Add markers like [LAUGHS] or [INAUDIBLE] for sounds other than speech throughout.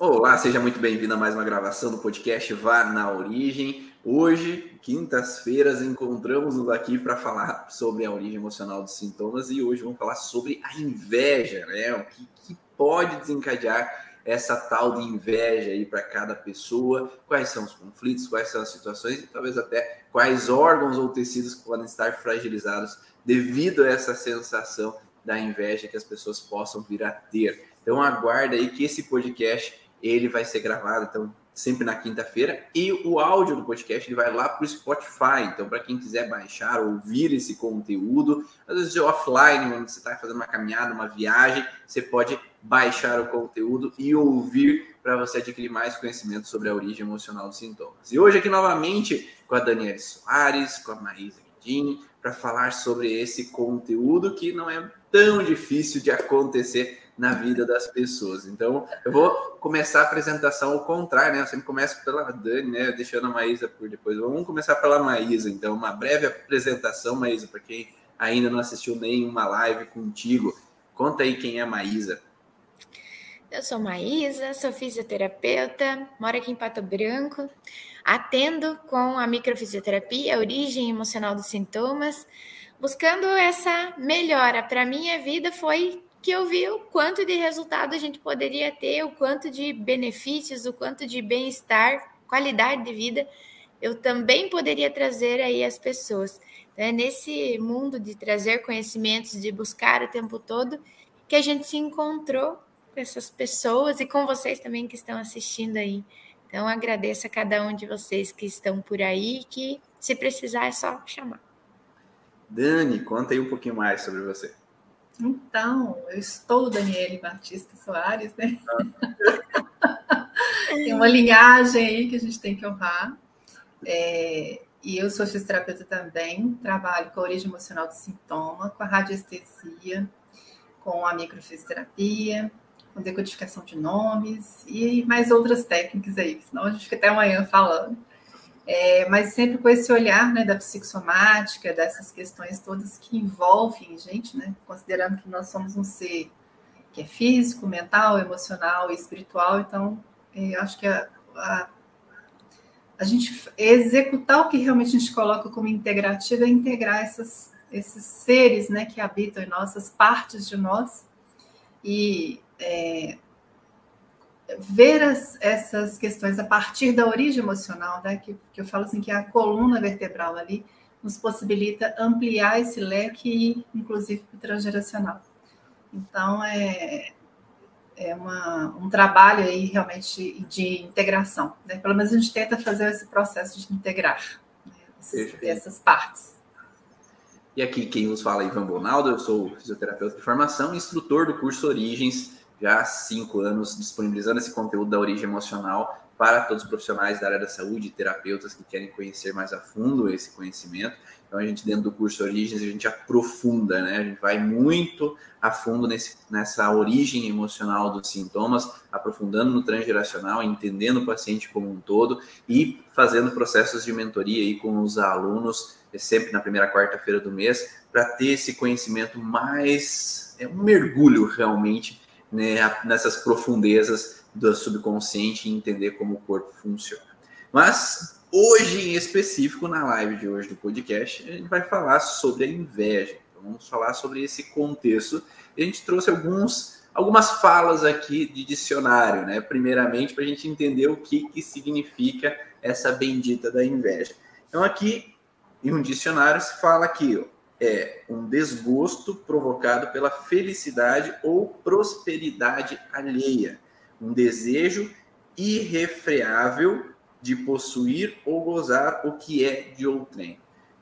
Olá, seja muito bem-vindo a mais uma gravação do podcast Vá na Origem. Hoje, quintas-feiras, encontramos-nos aqui para falar sobre a origem emocional dos sintomas e hoje vamos falar sobre a inveja, né? O que, que pode desencadear essa tal de inveja aí para cada pessoa, quais são os conflitos, quais são as situações e talvez até quais órgãos ou tecidos podem estar fragilizados devido a essa sensação da inveja que as pessoas possam vir a ter. Então aguarda aí que esse podcast ele vai ser gravado, então, sempre na quinta-feira. E o áudio do podcast ele vai lá para o Spotify. Então, para quem quiser baixar, ouvir esse conteúdo, às vezes offline, quando você está fazendo uma caminhada, uma viagem, você pode baixar o conteúdo e ouvir para você adquirir mais conhecimento sobre a origem emocional dos sintomas. E hoje aqui novamente com a Daniela Soares, com a Maísa Guidini, para falar sobre esse conteúdo que não é tão difícil de acontecer na vida das pessoas. Então, eu vou começar a apresentação ao contrário, né? Eu sempre começo pela Dani, né? Deixando a Maísa por depois. Vamos começar pela Maísa, então, uma breve apresentação, Maísa, para quem ainda não assistiu nenhuma live contigo. Conta aí quem é a Maísa. Eu sou Maísa, sou fisioterapeuta, moro aqui em Pato Branco, atendo com a microfisioterapia, origem emocional dos sintomas, buscando essa melhora. Para minha vida foi que eu vi o quanto de resultado a gente poderia ter, o quanto de benefícios, o quanto de bem-estar, qualidade de vida eu também poderia trazer aí às pessoas. Então, é nesse mundo de trazer conhecimentos, de buscar o tempo todo, que a gente se encontrou com essas pessoas e com vocês também que estão assistindo aí. Então, agradeço a cada um de vocês que estão por aí, que se precisar é só chamar. Dani, conta aí um pouquinho mais sobre você. Então, eu estou Daniele Batista Soares, né? [LAUGHS] tem uma linhagem aí que a gente tem que honrar. É, e eu sou fisioterapeuta também, trabalho com a origem emocional do sintoma, com a radiestesia, com a microfisioterapia, com decodificação de nomes e mais outras técnicas aí, senão a gente fica até amanhã falando é, mas sempre com esse olhar né, da psicossomática, dessas questões todas que envolvem a gente, né, considerando que nós somos um ser que é físico, mental, emocional e espiritual, então é, eu acho que a, a, a, gente executar o que realmente a gente coloca como integrativo é integrar essas, esses seres né, que habitam em nossas partes de nós e é, ver as, essas questões a partir da origem emocional, né, que, que eu falo assim, que é a coluna vertebral ali, nos possibilita ampliar esse leque, inclusive para o transgeracional. Então, é, é uma, um trabalho aí realmente de integração. Né? Pelo menos a gente tenta fazer esse processo de integrar né? essas, essas partes. E aqui quem nos fala é Ivan Bonaldo, eu sou fisioterapeuta de formação, instrutor do curso Origens já há cinco anos disponibilizando esse conteúdo da origem emocional para todos os profissionais da área da saúde, terapeutas que querem conhecer mais a fundo esse conhecimento. Então, a gente, dentro do curso Origens, a gente aprofunda, né? A gente vai muito a fundo nesse, nessa origem emocional dos sintomas, aprofundando no transgeracional, entendendo o paciente como um todo e fazendo processos de mentoria aí com os alunos, sempre na primeira quarta-feira do mês, para ter esse conhecimento mais, é um mergulho realmente né, nessas profundezas do subconsciente e entender como o corpo funciona. Mas hoje, em específico, na live de hoje do podcast, a gente vai falar sobre a inveja. Então, vamos falar sobre esse contexto. a gente trouxe alguns, algumas falas aqui de dicionário, né? Primeiramente, para a gente entender o que, que significa essa bendita da inveja. Então, aqui em um dicionário se fala ó, é um desgosto provocado pela felicidade ou prosperidade alheia, um desejo irrefreável de possuir ou gozar o que é de outrem.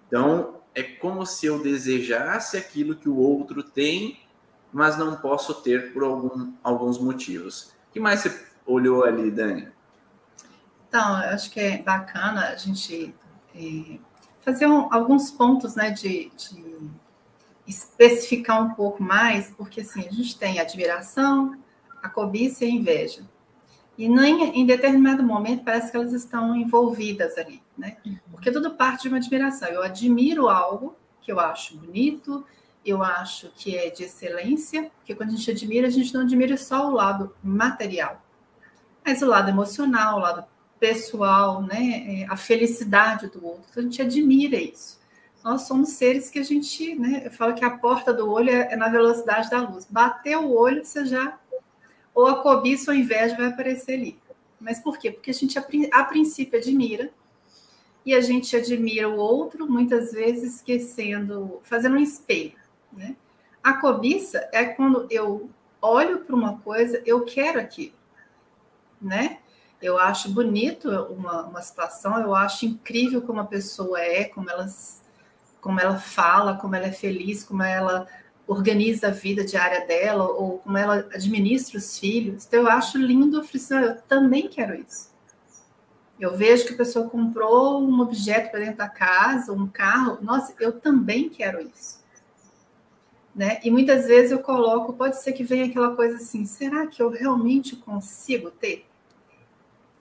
Então, é como se eu desejasse aquilo que o outro tem, mas não posso ter por algum, alguns motivos. O que mais você olhou ali, Dani? Então, eu acho que é bacana a gente é, fazer um, alguns pontos né, de, de, especificar um pouco mais, porque assim, a gente tem admiração, a cobiça e a inveja. E nem, em determinado momento parece que elas estão envolvidas ali, né? Uhum. Porque tudo parte de uma admiração. Eu admiro algo que eu acho bonito, eu acho que é de excelência, porque quando a gente admira, a gente não admira só o lado material. mas o lado emocional, o lado pessoal, né, é, a felicidade do outro. Então, a gente admira isso. Nós somos seres que a gente, né, eu falo que a porta do olho é, é na velocidade da luz. Bateu o olho, você já ou a cobiça ou a inveja vai aparecer ali. Mas por quê? Porque a gente a princípio admira e a gente admira o outro, muitas vezes esquecendo, fazendo um espelho, né? A cobiça é quando eu olho para uma coisa, eu quero aquilo, né? Eu acho bonito uma, uma situação, eu acho incrível como a pessoa é, como ela, como ela fala, como ela é feliz, como ela organiza a vida diária dela, ou como ela administra os filhos. Então, eu acho lindo, eu, eu também quero isso. Eu vejo que a pessoa comprou um objeto para dentro da casa, um carro, nossa, eu também quero isso. Né? E muitas vezes eu coloco, pode ser que venha aquela coisa assim, será que eu realmente consigo ter?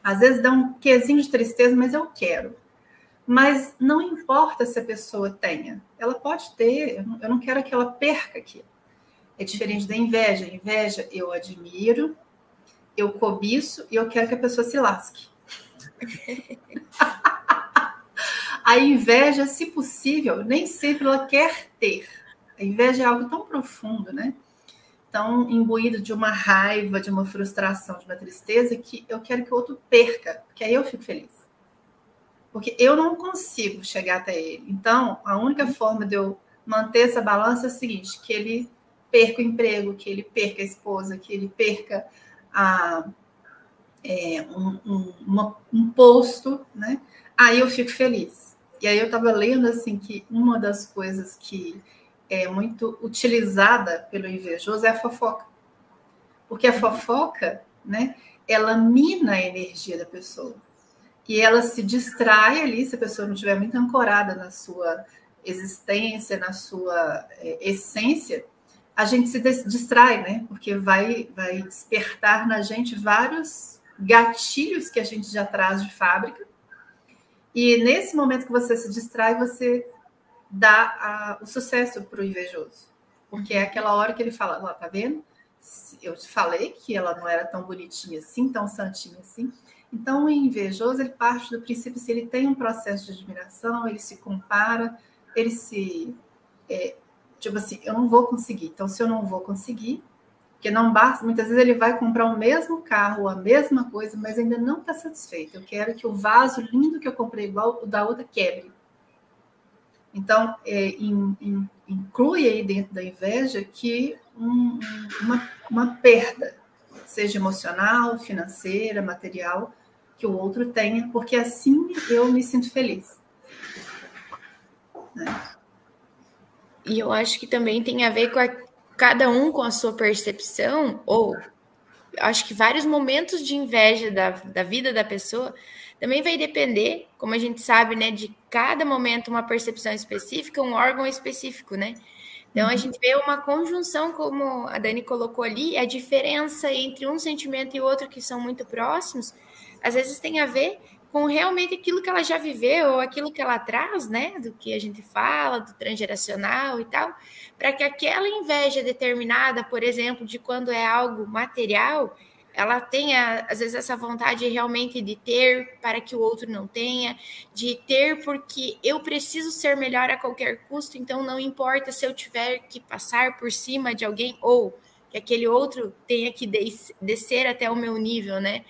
Às vezes dá um quesinho de tristeza, mas eu quero. Mas não importa se a pessoa tenha, ela pode ter, eu não quero que ela perca aquilo. É diferente da inveja. Inveja eu admiro, eu cobiço e eu quero que a pessoa se lasque. [LAUGHS] a inveja, se possível, nem sempre ela quer ter. A inveja é algo tão profundo, né? Tão imbuído de uma raiva, de uma frustração, de uma tristeza, que eu quero que o outro perca, porque aí eu fico feliz. Porque eu não consigo chegar até ele. Então, a única forma de eu manter essa balança é o seguinte: que ele perca o emprego, que ele perca a esposa, que ele perca a, é, um, um, uma, um posto, né? Aí eu fico feliz. E aí eu estava lendo assim que uma das coisas que é muito utilizada pelo invejoso é a fofoca. Porque a fofoca, né, ela mina a energia da pessoa. E ela se distrai ali, se a pessoa não estiver muito ancorada na sua existência, na sua é, essência, a gente se distrai, né? Porque vai, vai despertar na gente vários gatilhos que a gente já traz de fábrica. E nesse momento que você se distrai, você dá a, o sucesso para o invejoso. Porque é aquela hora que ele fala, lá, tá vendo? Eu te falei que ela não era tão bonitinha assim, tão santinha assim. Então, o invejoso, ele parte do princípio, se ele tem um processo de admiração, ele se compara, ele se... É, tipo assim, eu não vou conseguir. Então, se eu não vou conseguir, porque não basta, muitas vezes ele vai comprar o mesmo carro, a mesma coisa, mas ainda não está satisfeito. Eu quero que o vaso lindo que eu comprei igual o da outra quebre. Então, é, in, in, inclui aí dentro da inveja que um, uma, uma perda, seja emocional, financeira, material, que o outro tenha, porque assim eu me sinto feliz. Né? E eu acho que também tem a ver com a, cada um com a sua percepção, ou acho que vários momentos de inveja da, da vida da pessoa também vai depender, como a gente sabe, né, de cada momento uma percepção específica, um órgão específico, né? Então a uhum. gente vê uma conjunção, como a Dani colocou ali, a diferença entre um sentimento e outro que são muito próximos, às vezes tem a ver com realmente aquilo que ela já viveu, ou aquilo que ela traz, né, do que a gente fala, do transgeracional e tal, para que aquela inveja determinada, por exemplo, de quando é algo material, ela tenha, às vezes, essa vontade realmente de ter para que o outro não tenha, de ter porque eu preciso ser melhor a qualquer custo, então não importa se eu tiver que passar por cima de alguém ou que aquele outro tenha que descer até o meu nível, né?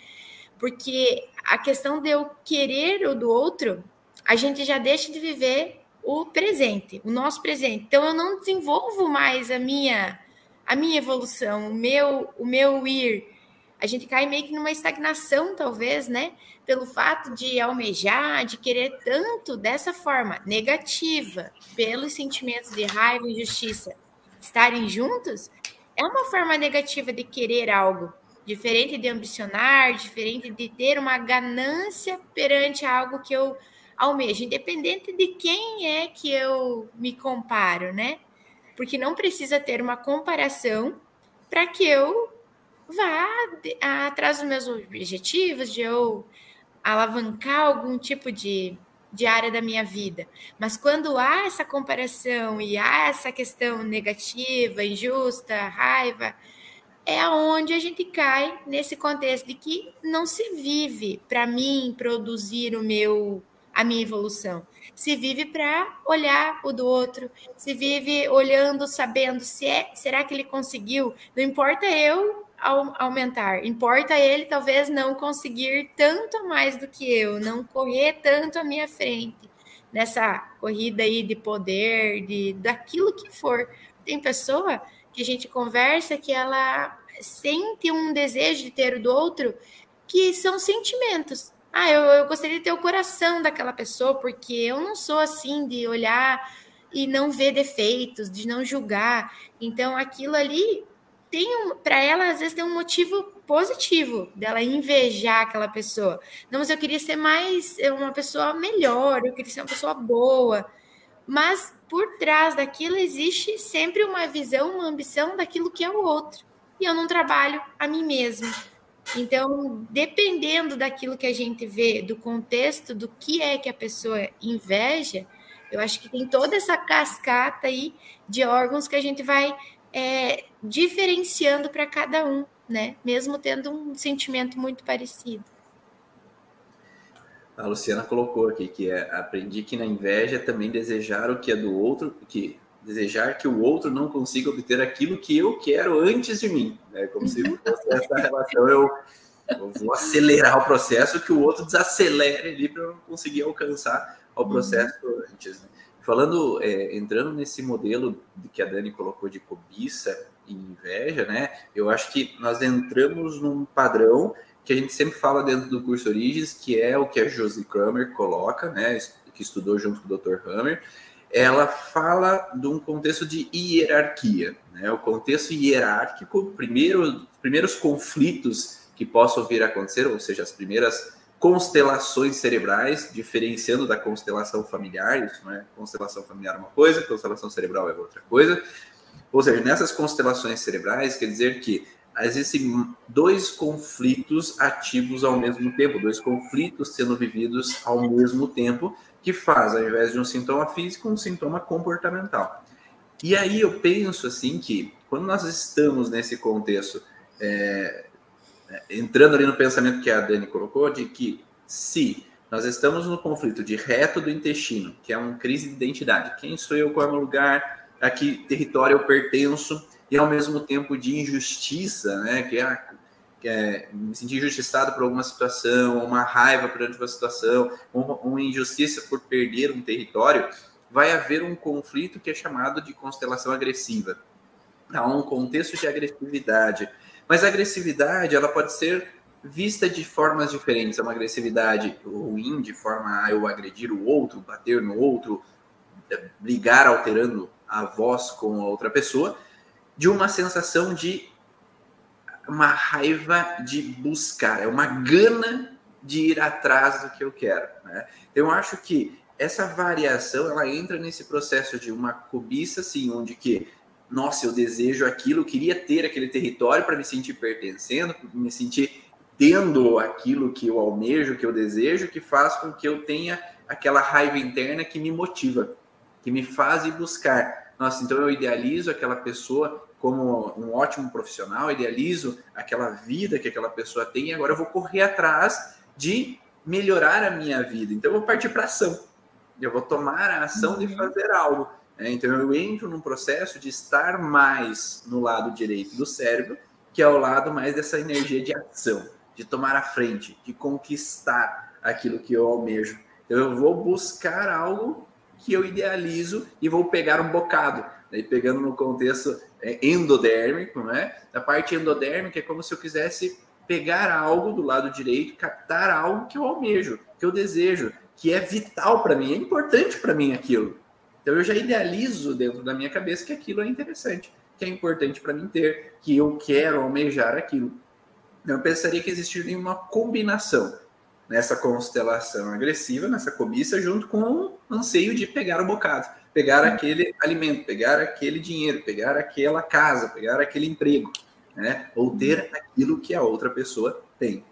Porque a questão de eu querer o do outro, a gente já deixa de viver o presente, o nosso presente. Então eu não desenvolvo mais a minha a minha evolução, o meu o meu ir a gente cai meio que numa estagnação, talvez, né? Pelo fato de almejar, de querer tanto dessa forma negativa, pelos sentimentos de raiva e injustiça estarem juntos, é uma forma negativa de querer algo, diferente de ambicionar, diferente de ter uma ganância perante algo que eu almejo, independente de quem é que eu me comparo, né? Porque não precisa ter uma comparação para que eu vá atrás dos meus objetivos, de eu alavancar algum tipo de, de área da minha vida. Mas quando há essa comparação e há essa questão negativa, injusta, raiva, é aonde a gente cai nesse contexto de que não se vive para mim produzir o meu a minha evolução. Se vive para olhar o do outro, se vive olhando, sabendo se é, será que ele conseguiu? Não importa eu aumentar, importa ele talvez não conseguir tanto mais do que eu, não correr tanto à minha frente nessa corrida aí de poder, de daquilo que for. Tem pessoa que a gente conversa que ela sente um desejo de ter o do outro, que são sentimentos. Ah, eu, eu gostaria de ter o coração daquela pessoa, porque eu não sou assim de olhar e não ver defeitos, de não julgar. Então, aquilo ali tem um, para ela às vezes tem um motivo positivo dela invejar aquela pessoa. Não, mas eu queria ser mais uma pessoa melhor, eu queria ser uma pessoa boa. Mas por trás daquilo existe sempre uma visão, uma ambição daquilo que é o outro. E eu não trabalho a mim mesmo. Então, dependendo daquilo que a gente vê, do contexto, do que é que a pessoa inveja, eu acho que tem toda essa cascata aí de órgãos que a gente vai é, diferenciando para cada um, né? Mesmo tendo um sentimento muito parecido. A Luciana colocou aqui que é, aprendi que na inveja também desejar o que é do outro, que desejar que o outro não consiga obter aquilo que eu quero antes de mim. É como se fosse [LAUGHS] essa relação, eu, eu, vou acelerar o processo que o outro desacelere ali para eu não conseguir alcançar o processo uhum. antes. Né? Falando, é, entrando nesse modelo que a Dani colocou de cobiça e inveja, né? Eu acho que nós entramos num padrão que a gente sempre fala dentro do curso Origens, que é o que a Josie Kramer coloca, né? Que estudou junto com o Dr. Hammer, ela fala de um contexto de hierarquia, né? O contexto hierárquico, primeiro, primeiros conflitos que possam vir a acontecer, ou seja, as primeiras constelações cerebrais, diferenciando da constelação familiar, isso não é constelação familiar é uma coisa, constelação cerebral é outra coisa. Ou seja, nessas constelações cerebrais quer dizer que existem dois conflitos ativos ao mesmo tempo, dois conflitos sendo vividos ao mesmo tempo, que faz, ao invés de um sintoma físico, um sintoma comportamental. E aí eu penso assim que quando nós estamos nesse contexto, é, entrando ali no pensamento que a Dani colocou, de que se nós estamos no conflito de reto do intestino, que é uma crise de identidade, quem sou eu, qual é o meu lugar, a que território eu pertenço, e ao mesmo tempo de injustiça, né, que é que é, me sentir injustiçado por alguma situação, uma raiva perante uma situação, uma, uma injustiça por perder um território, vai haver um conflito que é chamado de constelação agressiva. Há um contexto de agressividade. Mas a agressividade, ela pode ser vista de formas diferentes. É uma agressividade ruim, de forma a eu agredir o outro, bater no outro, brigar alterando a voz com a outra pessoa, de uma sensação de uma raiva de buscar, é uma gana de ir atrás do que eu quero. Né? Eu acho que essa variação ela entra nesse processo de uma cobiça, assim, onde que, nossa, eu desejo aquilo, eu queria ter aquele território para me sentir pertencendo, para me sentir tendo aquilo que eu almejo, que eu desejo, que faz com que eu tenha aquela raiva interna que me motiva, que me faz ir buscar. Nossa, então eu idealizo aquela pessoa como um ótimo profissional, idealizo aquela vida que aquela pessoa tem e agora eu vou correr atrás de melhorar a minha vida. Então eu vou partir para ação. Eu vou tomar a ação de uhum. fazer algo. Né? Então eu entro num processo de estar mais no lado direito do cérebro, que é o lado mais dessa energia de ação, de tomar a frente, de conquistar aquilo que eu almejo. Então eu vou buscar algo que eu idealizo e vou pegar um bocado. Daí pegando no contexto é, endodérmico, né? A parte endodérmica é como se eu quisesse pegar algo do lado direito, captar algo que eu almejo, que eu desejo, que é vital para mim, é importante para mim aquilo. Então eu já idealizo dentro da minha cabeça que aquilo é interessante, que é importante para mim ter, que eu quero almejar aquilo. Eu pensaria que existiria uma combinação nessa constelação agressiva, nessa cobiça, junto com o anseio de pegar o bocado pegar aquele alimento, pegar aquele dinheiro, pegar aquela casa, pegar aquele emprego, né? Ou ter aquilo que a outra pessoa tem.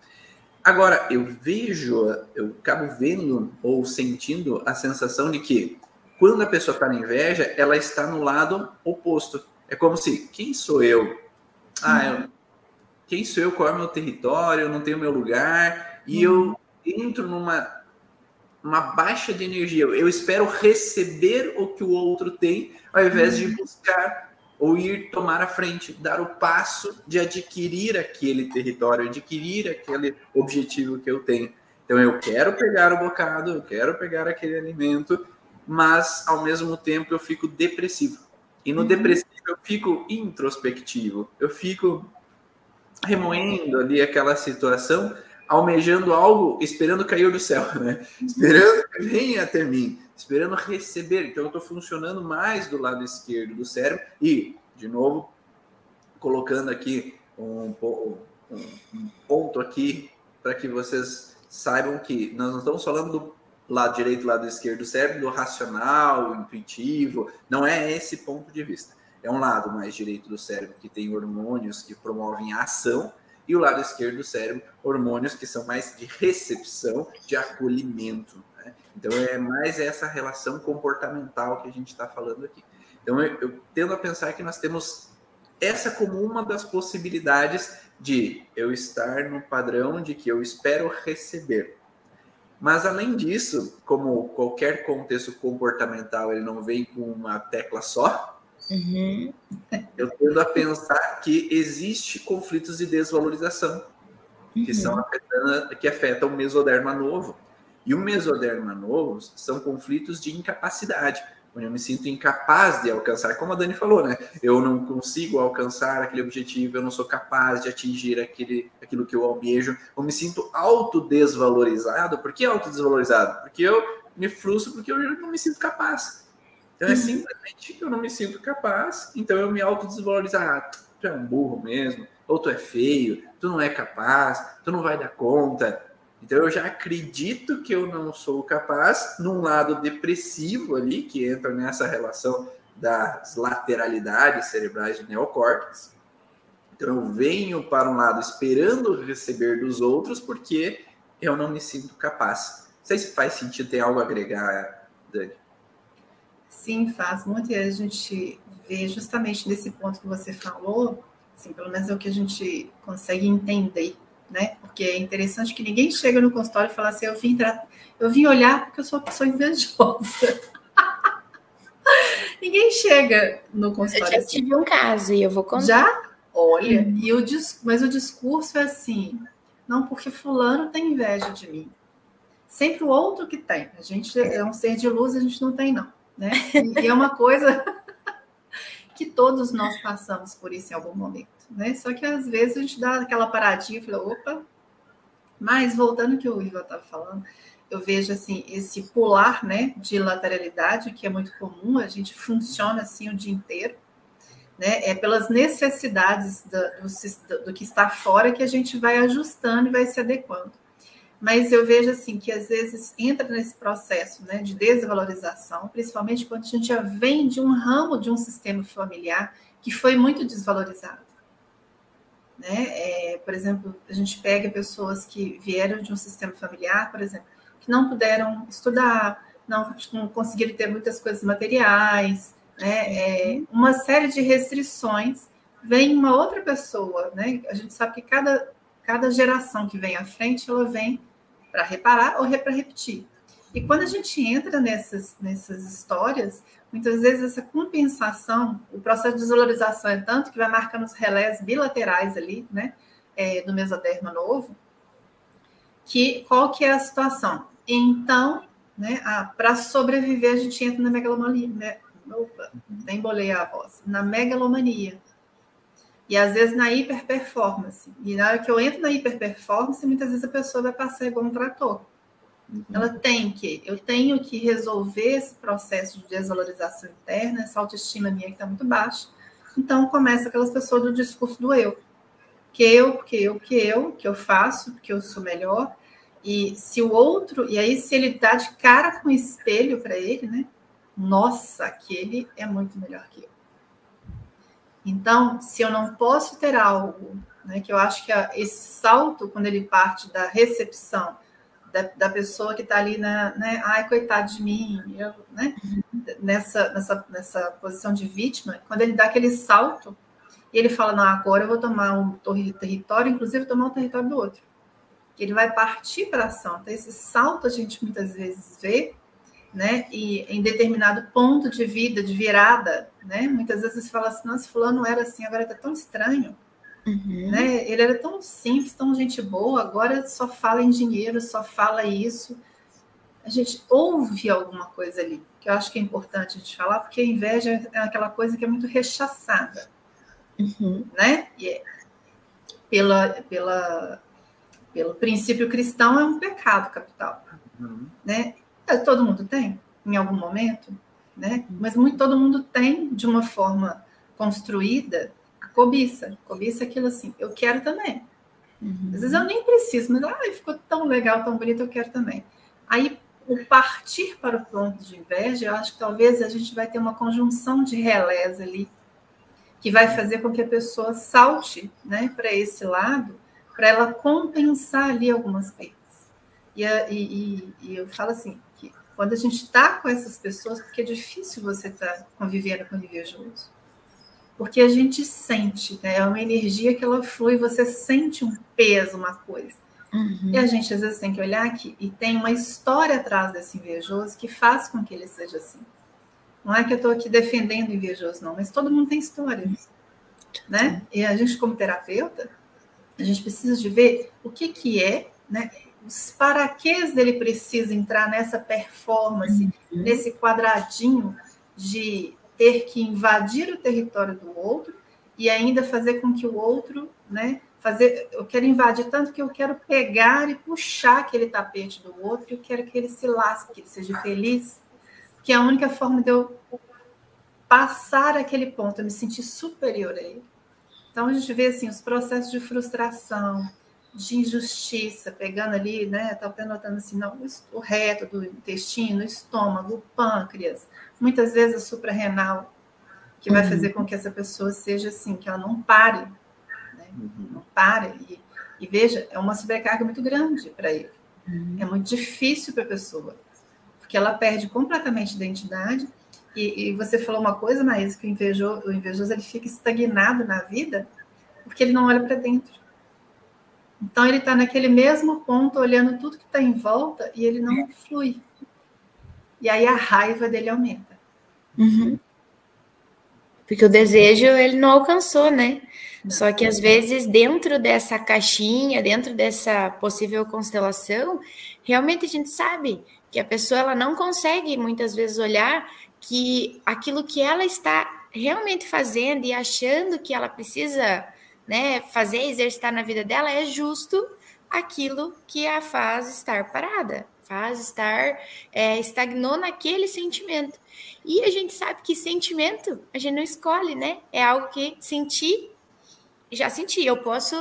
Agora, eu vejo, eu acabo vendo ou sentindo a sensação de que quando a pessoa está na inveja, ela está no lado oposto. É como se, quem sou eu? Ah, eu, quem sou eu, qual é o meu território, eu não tenho meu lugar, e eu entro numa uma baixa de energia. Eu espero receber o que o outro tem, ao invés de buscar ou ir tomar a frente, dar o passo de adquirir aquele território, adquirir aquele objetivo que eu tenho. Então eu quero pegar o bocado, eu quero pegar aquele alimento, mas ao mesmo tempo eu fico depressivo. E no uhum. depressivo eu fico introspectivo, eu fico remoendo ali aquela situação, almejando algo, esperando cair do céu, né? Esperando que venha até mim, esperando receber. Então eu estou funcionando mais do lado esquerdo do cérebro e, de novo, colocando aqui um, um, um ponto aqui para que vocês saibam que nós não estamos falando do lado direito, lado esquerdo do cérebro, racional, intuitivo, não é esse ponto de vista. É um lado mais direito do cérebro que tem hormônios que promovem a ação, e o lado esquerdo do cérebro, hormônios que são mais de recepção, de acolhimento. Né? Então é mais essa relação comportamental que a gente está falando aqui. Então eu, eu tendo a pensar que nós temos essa como uma das possibilidades de eu estar no padrão de que eu espero receber. Mas além disso, como qualquer contexto comportamental ele não vem com uma tecla só, uhum. eu tendo a pensar que existe conflitos de desvalorização uhum. que são afetando, que afetam o mesoderma novo. E o mesoderma novo são conflitos de incapacidade onde eu me sinto incapaz de alcançar, como a Dani falou, né? Eu não consigo alcançar aquele objetivo, eu não sou capaz de atingir aquele, aquilo que eu almejo, eu me sinto autodesvalorizado. Por que autodesvalorizado? Porque eu me frustro porque eu não me sinto capaz. Então é uhum. simplesmente que eu não me sinto capaz, então eu me autodesvalorizo. Ah, tu é um burro mesmo, ou tu é feio, tu não é capaz, tu não vai dar conta, então eu já acredito que eu não sou capaz, num lado depressivo ali, que entra nessa relação das lateralidades cerebrais de neocórtex. Então eu venho para um lado esperando receber dos outros porque eu não me sinto capaz. Não sei se faz sentido, tem algo a agregar, Dani. Sim, faz muito. E a gente vê justamente nesse ponto que você falou, assim, pelo menos é o que a gente consegue entender né? Porque é interessante que ninguém chega no consultório e fala assim, eu vim, tra... eu vim olhar porque eu sou uma pessoa invejosa. [LAUGHS] ninguém chega no consultório. Eu já assim. tive um caso e eu vou contar. Já? Olha, hum. e o dis... mas o discurso é assim, não porque fulano tem inveja de mim. Sempre o outro que tem. A gente é um ser de luz, a gente não tem, não. Né? E é uma coisa que todos nós passamos por isso em algum momento né? Só que às vezes a gente dá aquela paradinha e fala, opa. Mas voltando ao que o Ivan estava falando, eu vejo assim esse pular, né, de lateralidade que é muito comum. A gente funciona assim o dia inteiro, né? É pelas necessidades do, do, do que está fora que a gente vai ajustando e vai se adequando. Mas eu vejo assim que às vezes entra nesse processo né, de desvalorização, principalmente quando a gente já vem de um ramo de um sistema familiar que foi muito desvalorizado. Né? É, por exemplo, a gente pega pessoas que vieram de um sistema familiar, por exemplo, que não puderam estudar, não, não conseguiram ter muitas coisas materiais, né? É, uma série de restrições. Vem uma outra pessoa, né? A gente sabe que cada, cada geração que vem à frente, ela vem para reparar ou para repetir. E quando a gente entra nessas, nessas histórias, muitas vezes essa compensação, o processo de desvalorização é tanto que vai marcando os relés bilaterais ali, né, é, do mesoderma novo, que qual que é a situação? Então, né, para sobreviver a gente entra na megalomania, né, opa, nem bolei a voz, na megalomania. E às vezes na hiperperformance. E na hora que eu entro na hiperperformance, muitas vezes a pessoa vai passar igual um trator Uhum. Ela tem que, eu tenho que resolver esse processo de desvalorização interna, essa autoestima minha que está muito baixa. Então começa aquelas pessoas do discurso do eu. Que eu, que eu, que eu, que eu faço, porque eu sou melhor. E se o outro, e aí se ele dá de cara com o espelho para ele, né? Nossa, aquele é muito melhor que eu. Então, se eu não posso ter algo, né, que eu acho que esse salto, quando ele parte da recepção da, da pessoa que está ali na, né, ai, coitado de mim, eu, né, nessa, nessa, nessa posição de vítima, quando ele dá aquele salto, E ele fala: não, agora eu vou tomar um território, inclusive tomar o território do outro. Ele vai partir para a ação. Então, esse salto a gente muitas vezes vê, né? E em determinado ponto de vida, de virada, né? Muitas vezes você fala assim: nossa, Fulano era assim, agora está tão estranho. Uhum. Né? Ele era tão simples, tão gente boa, agora só fala em dinheiro, só fala isso. A gente ouve alguma coisa ali, que eu acho que é importante a gente falar, porque a inveja é aquela coisa que é muito rechaçada. Uhum. Né? E é, pela, pela, pelo princípio cristão, é um pecado capital. Uhum. Né? É, todo mundo tem, em algum momento, né? Mas muito, todo mundo tem, de uma forma construída, cobiça. Cobiça é aquilo assim, eu quero também. Uhum. Às vezes eu nem preciso, mas ah, ficou tão legal, tão bonito, eu quero também. Aí, o partir para o ponto de inveja, eu acho que talvez a gente vai ter uma conjunção de relés ali, que vai fazer com que a pessoa salte né, para esse lado, para ela compensar ali algumas perdas. E, e, e, eu falo assim, quando a gente está com essas pessoas, porque é difícil você estar tá convivendo com invejoso, porque a gente sente, né? É uma energia que ela flui, você sente um peso, uma coisa. Uhum. E a gente às vezes tem que olhar aqui e tem uma história atrás desse invejoso que faz com que ele seja assim. Não é que eu estou aqui defendendo o invejoso, não, mas todo mundo tem história. Né? E a gente, como terapeuta, a gente precisa de ver o que, que é, né? Os paraquês dele precisa entrar nessa performance, uhum. nesse quadradinho de ter que invadir o território do outro e ainda fazer com que o outro, né, fazer, eu quero invadir tanto que eu quero pegar e puxar aquele tapete do outro, e eu quero que ele se lasque, que ele seja feliz, que é a única forma de eu passar aquele ponto, eu me sentir superior a ele. Então a gente vê assim os processos de frustração, de injustiça, pegando ali, né? Estava até notando assim, não, o reto do intestino, o estômago, o pâncreas, muitas vezes a suprarrenal, que vai uhum. fazer com que essa pessoa seja assim, que ela não pare, né? Uhum. não pare. E, e, veja, é uma sobrecarga muito grande para ele. Uhum. É muito difícil para a pessoa, porque ela perde completamente identidade. E, e você falou uma coisa, Maísa, que o invejoso, o invejoso ele fica estagnado na vida porque ele não olha para dentro. Então ele está naquele mesmo ponto, olhando tudo que está em volta e ele não flui. E aí a raiva dele aumenta. Uhum. Porque o desejo ele não alcançou, né? Só que às vezes dentro dessa caixinha, dentro dessa possível constelação, realmente a gente sabe que a pessoa ela não consegue muitas vezes olhar que aquilo que ela está realmente fazendo e achando que ela precisa né, fazer, exercitar na vida dela é justo aquilo que a faz estar parada, faz estar é, estagnou naquele sentimento. E a gente sabe que sentimento a gente não escolhe, né? É algo que senti, já senti. Eu posso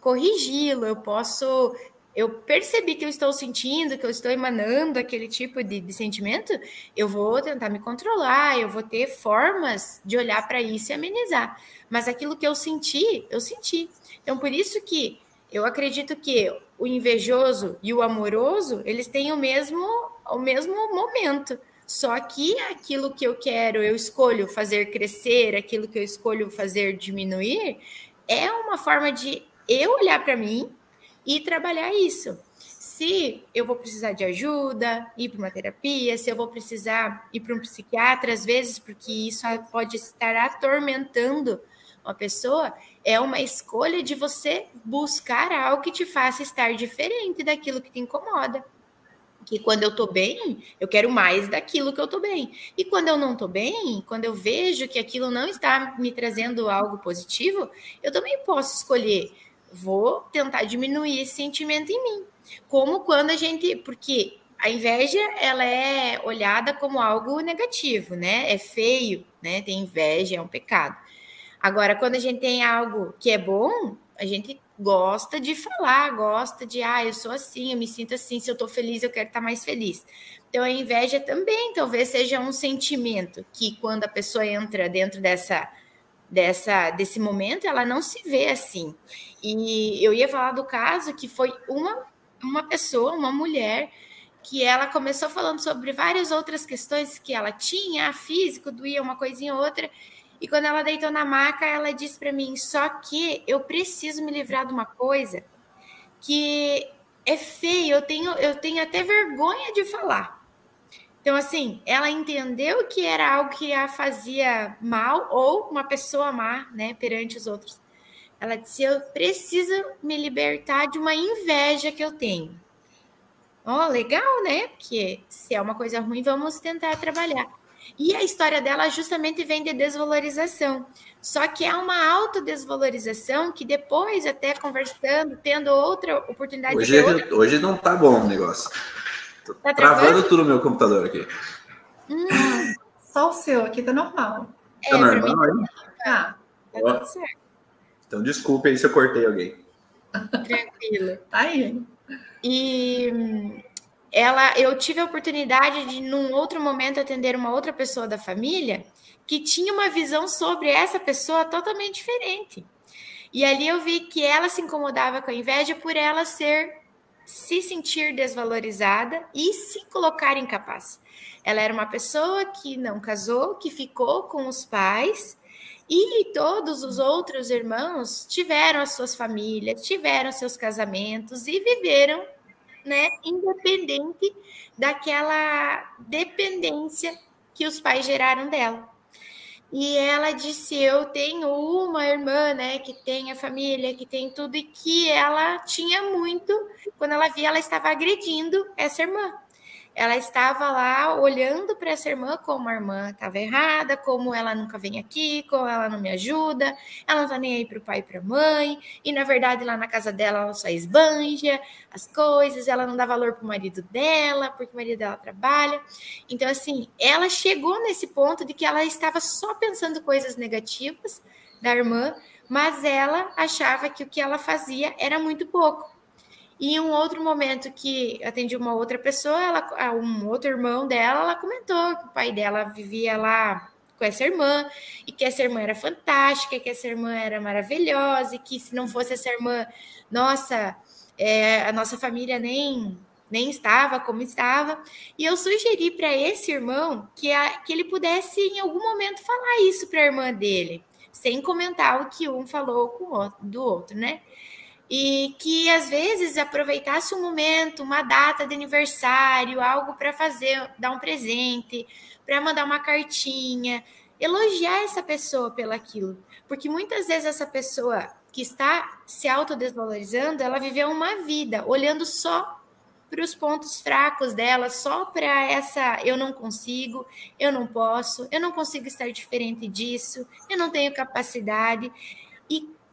corrigi-lo, eu posso eu percebi que eu estou sentindo, que eu estou emanando aquele tipo de, de, sentimento, eu vou tentar me controlar, eu vou ter formas de olhar para isso e amenizar. Mas aquilo que eu senti, eu senti. Então, por isso que eu acredito que o invejoso e o amoroso, eles têm o mesmo, o mesmo momento. Só que aquilo que eu quero, eu escolho fazer crescer, aquilo que eu escolho fazer diminuir, é uma forma de eu olhar para mim e trabalhar isso. Se eu vou precisar de ajuda, ir para uma terapia, se eu vou precisar ir para um psiquiatra, às vezes, porque isso pode estar atormentando uma pessoa, é uma escolha de você buscar algo que te faça estar diferente daquilo que te incomoda. Que quando eu tô bem, eu quero mais daquilo que eu tô bem. E quando eu não tô bem, quando eu vejo que aquilo não está me trazendo algo positivo, eu também posso escolher. Vou tentar diminuir esse sentimento em mim. Como quando a gente. Porque a inveja ela é olhada como algo negativo, né? É feio, né? Tem inveja, é um pecado. Agora, quando a gente tem algo que é bom, a gente gosta de falar, gosta de, ah, eu sou assim, eu me sinto assim, se eu tô feliz, eu quero estar mais feliz. Então, a inveja também talvez seja um sentimento que, quando a pessoa entra dentro dessa, dessa desse momento, ela não se vê assim. E eu ia falar do caso que foi uma, uma pessoa, uma mulher, que ela começou falando sobre várias outras questões que ela tinha, físico, doía uma coisinha ou outra, E quando ela deitou na maca, ela disse para mim: só que eu preciso me livrar de uma coisa que é feio, eu tenho, eu tenho até vergonha de falar. Então, assim, ela entendeu que era algo que a fazia mal ou uma pessoa má, né, perante os outros. Ela disse: Eu preciso me libertar de uma inveja que eu tenho. Ó, oh, legal, né? Porque se é uma coisa ruim, vamos tentar trabalhar. E a história dela justamente vem de desvalorização. Só que é uma autodesvalorização que depois, até conversando, tendo outra oportunidade hoje, de. Outra... Hoje não tá bom o negócio. Tá travando tudo no meu computador aqui. Hum. Só o seu aqui tá normal. É, tá normal mim, tá. Tá tudo certo. Então desculpe aí se eu cortei alguém. Tranquilo. [LAUGHS] Tá aí. E ela, eu tive a oportunidade de, num outro momento, atender uma outra pessoa da família que tinha uma visão sobre essa pessoa totalmente diferente. E ali eu vi que ela se incomodava com a inveja por ela ser se sentir desvalorizada e se colocar incapaz. Ela era uma pessoa que não casou, que ficou com os pais e todos os outros irmãos tiveram as suas famílias, tiveram seus casamentos e viveram né, independente daquela dependência que os pais geraram dela. E ela disse: Eu tenho uma irmã, né, que tem a família, que tem tudo, e que ela tinha muito. Quando ela via, ela estava agredindo essa irmã ela estava lá olhando para essa irmã como a irmã estava errada, como ela nunca vem aqui, como ela não me ajuda, ela não está nem aí para o pai e para a mãe, e na verdade lá na casa dela ela só esbanja as coisas, ela não dá valor para o marido dela, porque o marido dela trabalha. Então, assim, ela chegou nesse ponto de que ela estava só pensando coisas negativas da irmã, mas ela achava que o que ela fazia era muito pouco. E um outro momento que atendi uma outra pessoa, ela, um outro irmão dela, ela comentou que o pai dela vivia lá com essa irmã e que essa irmã era fantástica, que essa irmã era maravilhosa e que se não fosse essa irmã, nossa, é, a nossa família nem nem estava como estava. E eu sugeri para esse irmão que, a, que ele pudesse em algum momento falar isso para a irmã dele, sem comentar o que um falou com o do outro, né? E que às vezes aproveitasse um momento, uma data de aniversário, algo para fazer, dar um presente, para mandar uma cartinha, elogiar essa pessoa pelaquilo, porque muitas vezes essa pessoa que está se autodesvalorizando, ela viveu uma vida olhando só para os pontos fracos dela, só para essa eu não consigo, eu não posso, eu não consigo estar diferente disso, eu não tenho capacidade.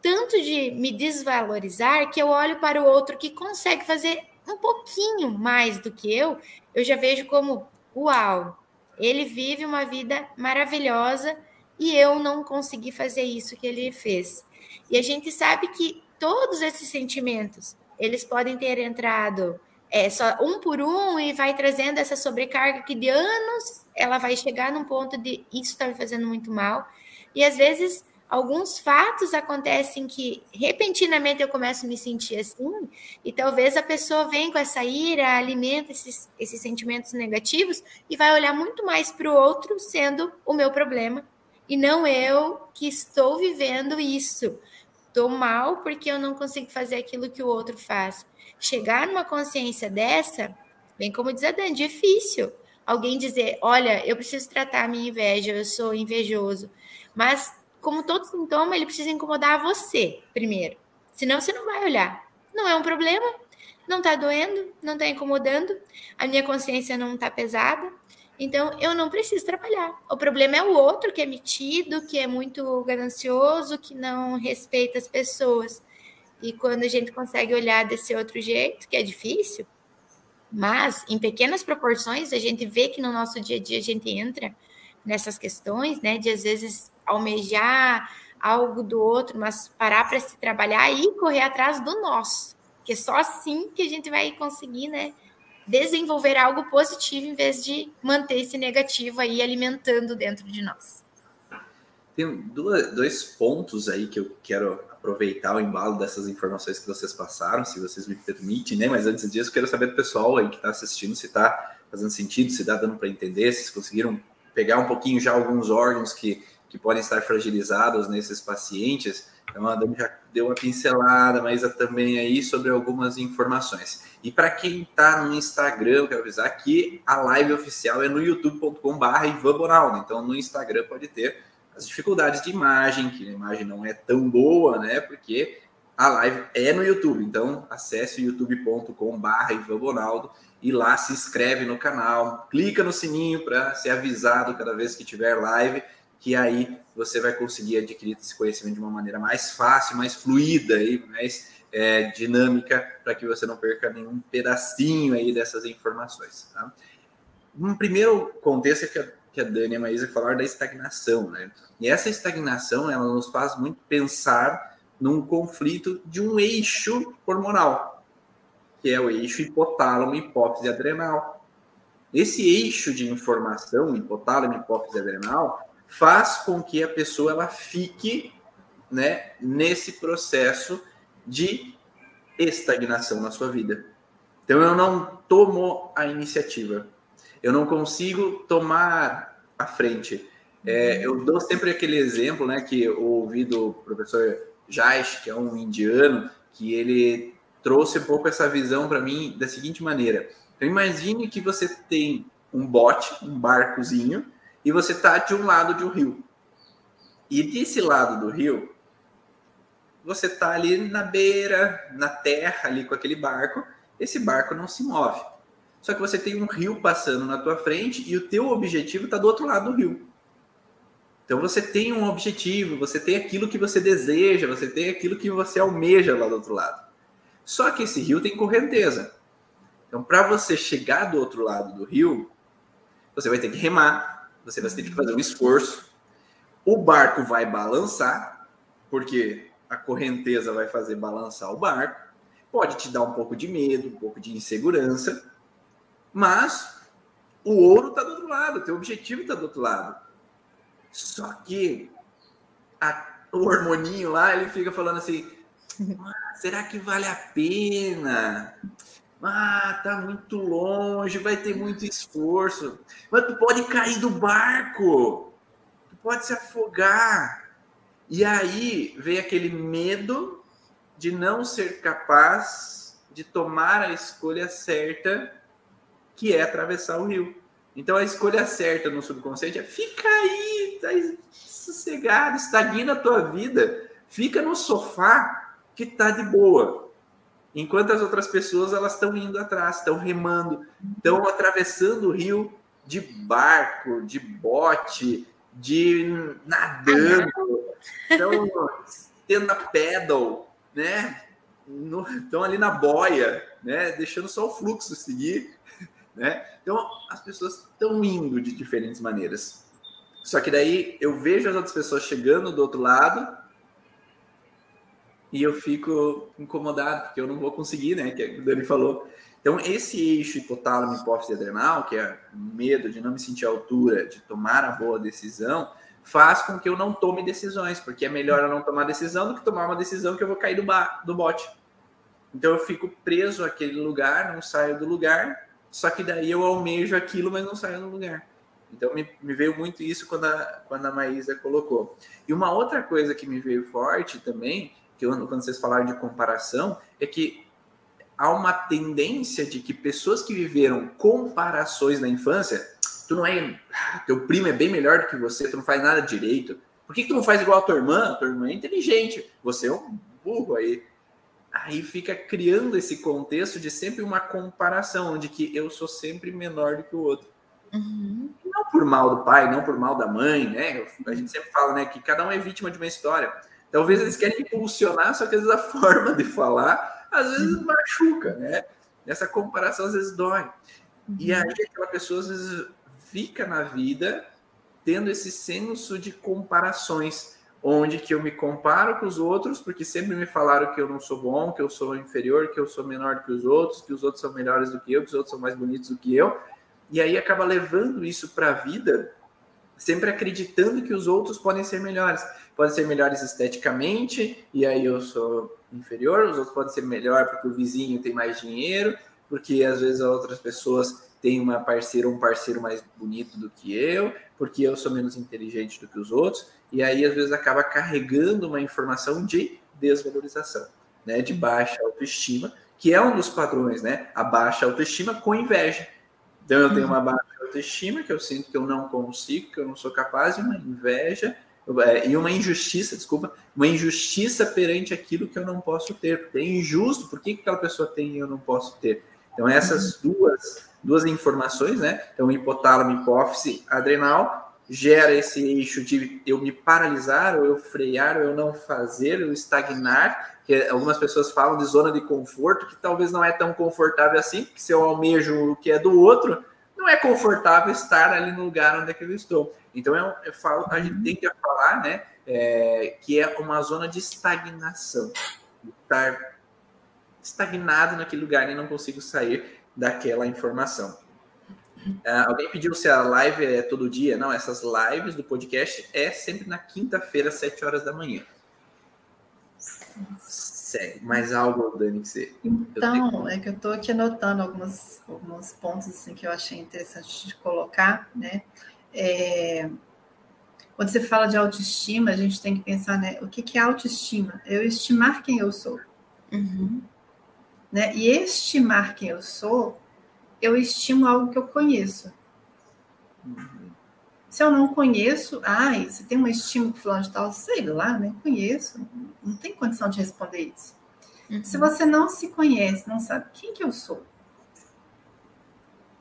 Tanto de me desvalorizar que eu olho para o outro que consegue fazer um pouquinho mais do que eu, eu já vejo como uau, ele vive uma vida maravilhosa e eu não consegui fazer isso que ele fez. E a gente sabe que todos esses sentimentos, eles podem ter entrado é, só um por um e vai trazendo essa sobrecarga que de anos ela vai chegar num ponto de isso está me fazendo muito mal. E às vezes alguns fatos acontecem que repentinamente eu começo a me sentir assim, e talvez a pessoa venha com essa ira, alimenta esses, esses sentimentos negativos e vai olhar muito mais para o outro sendo o meu problema, e não eu que estou vivendo isso. Estou mal porque eu não consigo fazer aquilo que o outro faz. Chegar numa consciência dessa, bem como diz a Dan, difícil. Alguém dizer, olha, eu preciso tratar a minha inveja, eu sou invejoso. Mas como todo sintoma, ele precisa incomodar você primeiro. Senão você não vai olhar. Não é um problema, não tá doendo, não tá incomodando, a minha consciência não tá pesada. Então eu não preciso trabalhar. O problema é o outro que é metido, que é muito ganancioso, que não respeita as pessoas. E quando a gente consegue olhar desse outro jeito, que é difícil, mas em pequenas proporções a gente vê que no nosso dia a dia a gente entra nessas questões, né, de às vezes almejar algo do outro, mas parar para se trabalhar e correr atrás do nosso, que é só assim que a gente vai conseguir, né, desenvolver algo positivo em vez de manter esse negativo aí alimentando dentro de nós. Tem duas, dois pontos aí que eu quero aproveitar o embalo dessas informações que vocês passaram, se vocês me permitem, né? Mas antes disso, quero saber do pessoal aí que está assistindo se está fazendo sentido, se está dando para entender, se conseguiram pegar um pouquinho já alguns órgãos que que podem estar fragilizados nesses pacientes. Então, a Dani já deu uma pincelada, mas também aí sobre algumas informações. E para quem está no Instagram, eu quero avisar que a live oficial é no youtube.com.br Ivan Bonaldo. Então, no Instagram pode ter as dificuldades de imagem, que a imagem não é tão boa, né? Porque a live é no YouTube. Então, acesse youtube.com.br e lá se inscreve no canal, clica no sininho para ser avisado cada vez que tiver live, que aí você vai conseguir adquirir esse conhecimento de uma maneira mais fácil, mais fluida e mais é, dinâmica, para que você não perca nenhum pedacinho aí dessas informações. Tá? Um primeiro contexto é que a, que a Dani e a Maísa falaram da estagnação, né? E essa estagnação, ela nos faz muito pensar num conflito de um eixo hormonal, que é o eixo hipotálamo, hipófise adrenal. Esse eixo de informação, hipotálamo, hipófise adrenal, faz com que a pessoa ela fique né, nesse processo de estagnação na sua vida. Então eu não tomo a iniciativa, eu não consigo tomar a frente. É, eu dou sempre aquele exemplo, né, que eu ouvi do professor Jaish, que é um indiano, que ele trouxe um pouco essa visão para mim da seguinte maneira. Então, imagine que você tem um bote, um barcozinho, e você está de um lado de um rio. E desse lado do rio, você está ali na beira, na terra, ali com aquele barco. Esse barco não se move. Só que você tem um rio passando na tua frente e o teu objetivo está do outro lado do rio. Então você tem um objetivo, você tem aquilo que você deseja, você tem aquilo que você almeja lá do outro lado. Só que esse rio tem correnteza. Então, para você chegar do outro lado do rio, você vai ter que remar, você vai ter que fazer um esforço. O barco vai balançar, porque a correnteza vai fazer balançar o barco. Pode te dar um pouco de medo, um pouco de insegurança, mas o ouro está do outro lado, o teu objetivo está do outro lado. Só que a, o hormoninho lá, ele fica falando assim: [LAUGHS] ah, será que vale a pena? Ah, tá muito longe, vai ter muito esforço. Mas tu pode cair do barco, tu pode se afogar. E aí vem aquele medo de não ser capaz de tomar a escolha certa, que é atravessar o rio. Então a escolha certa no subconsciente é fica aí, tá sossegado, estagna a tua vida, fica no sofá, que está de boa. Enquanto as outras pessoas elas estão indo atrás, estão remando, estão atravessando o rio de barco, de bote, de nadando, estão tendo a pedal, né? estão ali na boia, né? Deixando só o fluxo seguir, [LAUGHS] né? Então as pessoas estão indo de diferentes maneiras. Só que daí eu vejo as outras pessoas chegando do outro lado e eu fico incomodado, porque eu não vou conseguir, né? Que o Dani falou. Então, esse eixo hipotálamo hipófise adrenal, que é medo de não me sentir à altura, de tomar a boa decisão, faz com que eu não tome decisões, porque é melhor eu não tomar decisão do que tomar uma decisão que eu vou cair do, ba do bote. Então, eu fico preso àquele lugar, não saio do lugar, só que daí eu almejo aquilo, mas não saio do lugar. Então, me, me veio muito isso quando a, quando a Maísa colocou. E uma outra coisa que me veio forte também que quando vocês falaram de comparação, é que há uma tendência de que pessoas que viveram comparações na infância, tu não é, ah, teu primo é bem melhor do que você, tu não faz nada direito. Por que, que tu não faz igual a tua irmã? Tua irmã é inteligente, você é um burro aí. Aí fica criando esse contexto de sempre uma comparação, de que eu sou sempre menor do que o outro. Uhum. Não por mal do pai, não por mal da mãe, né? A gente sempre fala, né, que cada um é vítima de uma história. Talvez eles querem impulsionar, só que às vezes a [LAUGHS] forma de falar, às vezes machuca, né? Essa comparação às vezes dói. E uhum. aí aquela pessoa às vezes fica na vida tendo esse senso de comparações, onde que eu me comparo com os outros, porque sempre me falaram que eu não sou bom, que eu sou inferior, que eu sou menor que os outros, que os outros são melhores do que eu, que os outros são mais bonitos do que eu, e aí acaba levando isso para a vida, sempre acreditando que os outros podem ser melhores podem ser melhores esteticamente, e aí eu sou inferior, os outros podem ser melhor porque o vizinho tem mais dinheiro, porque às vezes outras pessoas têm uma parceira ou um parceiro mais bonito do que eu, porque eu sou menos inteligente do que os outros, e aí às vezes acaba carregando uma informação de desvalorização, né, de baixa autoestima, que é um dos padrões, né, a baixa autoestima com inveja. Então eu tenho uma baixa autoestima que eu sinto que eu não consigo, que eu não sou capaz, e uma inveja e uma injustiça, desculpa, uma injustiça perante aquilo que eu não posso ter. Porque é injusto, por que aquela pessoa tem e eu não posso ter? Então, essas duas, duas informações, né? Então, hipotálamo, hipófise, adrenal, gera esse eixo de eu me paralisar, ou eu frear, ou eu não fazer, eu estagnar, que algumas pessoas falam de zona de conforto, que talvez não é tão confortável assim, porque se eu almejo o que é do outro, não é confortável estar ali no lugar onde é que eu estou. Então, eu, eu falo, a gente tem que falar, né, é, que é uma zona de estagnação. Estar estagnado naquele lugar e não consigo sair daquela informação. Uh, alguém pediu se a live é todo dia? Não, essas lives do podcast é sempre na quinta-feira, às 7 horas da manhã. Segue. Mais algo, Dani, que você. Então, é que eu estou aqui anotando algumas, alguns pontos assim, que eu achei interessante de colocar, né? É, quando você fala de autoestima, a gente tem que pensar, né? O que, que é autoestima? Eu estimar quem eu sou. Uhum. Né? E estimar quem eu sou, eu estimo algo que eu conheço. Uhum. Se eu não conheço, ai, você tem uma estima por fulano de tal, sei lá, nem conheço, não tem condição de responder isso. Uhum. Se você não se conhece, não sabe quem que eu sou,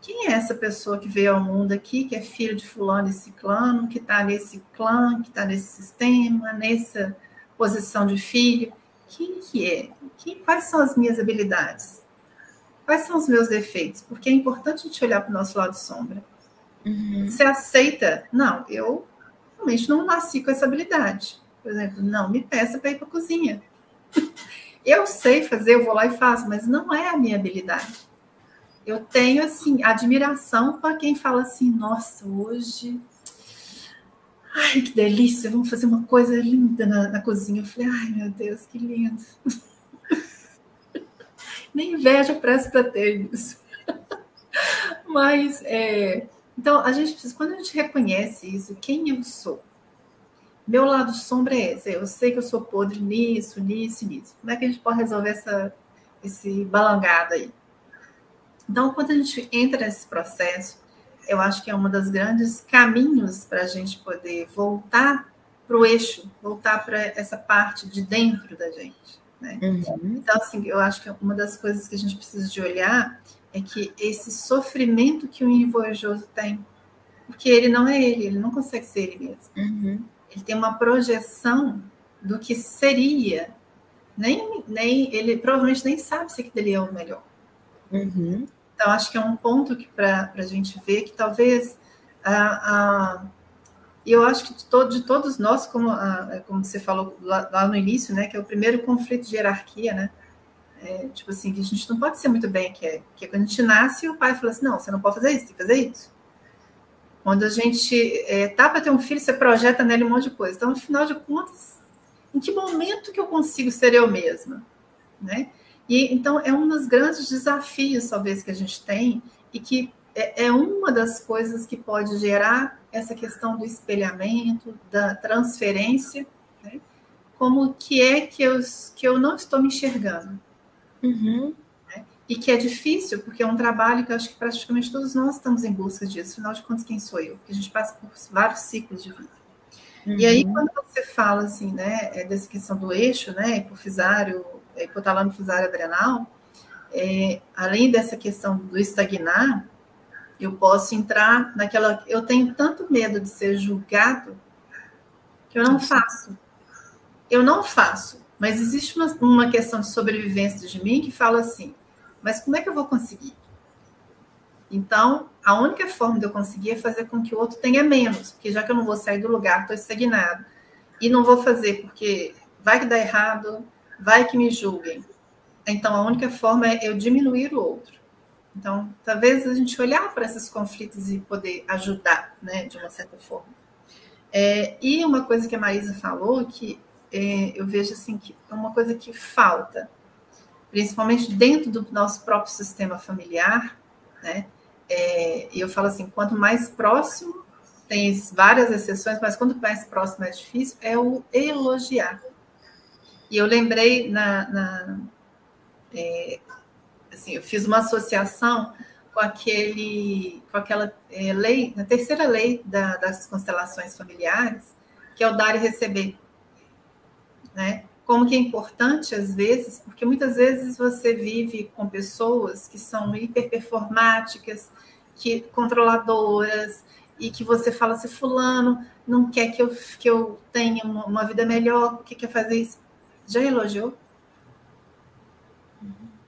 quem é essa pessoa que veio ao mundo aqui, que é filho de fulano e ciclano, que está nesse clã, que está nesse sistema, nessa posição de filho? Quem que é? Quem, quais são as minhas habilidades? Quais são os meus defeitos? Porque é importante a gente olhar para o nosso lado sombra. Uhum. Você aceita? Não, eu realmente não nasci com essa habilidade. Por exemplo, não me peça para ir para a cozinha. [LAUGHS] Eu sei fazer, eu vou lá e faço, mas não é a minha habilidade eu tenho assim admiração para quem fala assim, nossa, hoje, ai que delícia, vamos fazer uma coisa linda na, na cozinha. Eu falei, ai meu Deus, que lindo. [LAUGHS] Nem inveja presto para ter isso. [LAUGHS] Mas é, então a gente precisa, quando a gente reconhece isso, quem eu sou. Meu lado sombra é esse. Eu sei que eu sou podre nisso, nisso, nisso. Como é que a gente pode resolver essa, esse balangado aí? Então, quando a gente entra nesse processo, eu acho que é um dos grandes caminhos para a gente poder voltar para o eixo, voltar para essa parte de dentro da gente. Né? Uhum. Então, assim, eu acho que uma das coisas que a gente precisa de olhar é que esse sofrimento que o invejoso tem, porque ele não é ele, ele não consegue ser ele mesmo. Uhum. Ele tem uma projeção do que seria, nem, nem ele provavelmente nem sabe se aquilo é o melhor. Uhum. Então, acho que é um ponto que para a gente ver que talvez a, a eu acho que de, todo, de todos nós, como, a, como você falou lá, lá, no início, né, que é o primeiro conflito de hierarquia, né? É, tipo assim, que a gente não pode ser muito bem, que é, que é quando a gente nasce, o pai fala assim, não, você não pode fazer isso, tem que fazer isso. Quando a gente é, tá para ter um filho, você projeta nele um monte de coisa. Então, no final de contas, em que momento que eu consigo ser eu mesma? Né? E então é um dos grandes desafios, talvez, que a gente tem e que é, é uma das coisas que pode gerar essa questão do espelhamento, da transferência, né? como que é que eu, que eu não estou me enxergando. Uhum. Né? E que é difícil, porque é um trabalho que eu acho que praticamente todos nós estamos em busca disso. Afinal de contas, quem sou eu? Porque a gente passa por vários ciclos de vida. Uhum. E aí, uhum. quando você fala assim, né, é dessa questão do eixo, né, hipofisário, hipotalamo fusário adrenal, é, além dessa questão do estagnar, eu posso entrar naquela. Eu tenho tanto medo de ser julgado que eu não faço. Eu não faço. Mas existe uma, uma questão de sobrevivência de mim que fala assim: mas como é que eu vou conseguir? Então, a única forma de eu conseguir é fazer com que o outro tenha menos, porque já que eu não vou sair do lugar, estou estagnado. E não vou fazer porque vai que dá errado, vai que me julguem. Então, a única forma é eu diminuir o outro. Então, talvez a gente olhar para esses conflitos e poder ajudar, né, de uma certa forma. É, e uma coisa que a Maísa falou, que é, eu vejo assim, que é uma coisa que falta, principalmente dentro do nosso próprio sistema familiar, né? É, e eu falo assim, quanto mais próximo, tem várias exceções, mas quanto mais próximo é difícil, é o elogiar. E eu lembrei na, na é, assim, eu fiz uma associação com aquele, com aquela é, lei, na terceira lei da, das constelações familiares, que é o dar e receber, né? Como que é importante às vezes, porque muitas vezes você vive com pessoas que são hiperperformáticas, que controladoras e que você fala assim, fulano não quer que eu, que eu tenha uma, uma vida melhor, o que quer fazer isso? Já elogiou?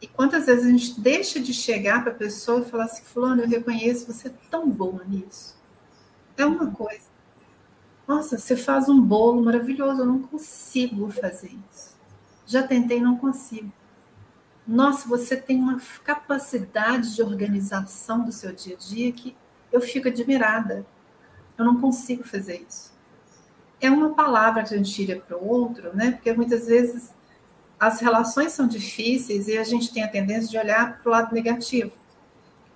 E quantas vezes a gente deixa de chegar para a pessoa e falar assim, fulano, eu reconheço, você é tão boa nisso. É uma coisa. Nossa, você faz um bolo maravilhoso, eu não consigo fazer isso. Já tentei, não consigo. Nossa, você tem uma capacidade de organização do seu dia a dia que eu fico admirada. Eu não consigo fazer isso. É uma palavra que a gente tira para o outro, né? Porque muitas vezes as relações são difíceis e a gente tem a tendência de olhar para o lado negativo.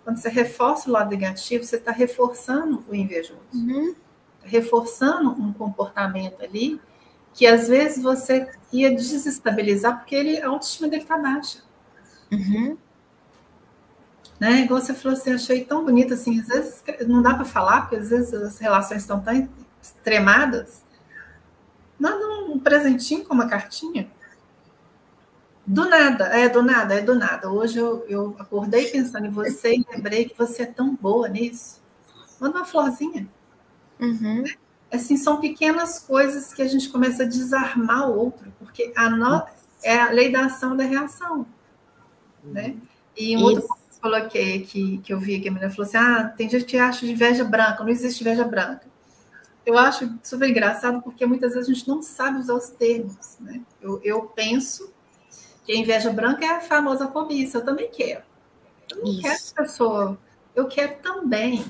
Quando você reforça o lado negativo, você está reforçando o invejoso. Uhum reforçando um comportamento ali que às vezes você ia desestabilizar porque ele, a autoestima dele está baixa. Uhum. Né? Igual você falou assim, achei tão bonito assim, às vezes não dá para falar, porque às vezes as relações estão tão extremadas. Manda um presentinho com uma cartinha. Do nada, é do nada, é do nada. Hoje eu, eu acordei pensando em você e lembrei que você é tão boa nisso. Manda uma florzinha. Uhum. Assim, são pequenas coisas que a gente começa a desarmar o outro, porque a no... é a lei da ação e da reação. Né? E um outro coloquei que, que eu vi que a menina falou assim: ah, tem gente que acha de inveja branca, não existe inveja branca. Eu acho super engraçado porque muitas vezes a gente não sabe usar os termos. Né? Eu, eu penso que a inveja branca é a famosa cobiça, eu também quero. Eu não Isso. quero pessoa, eu quero também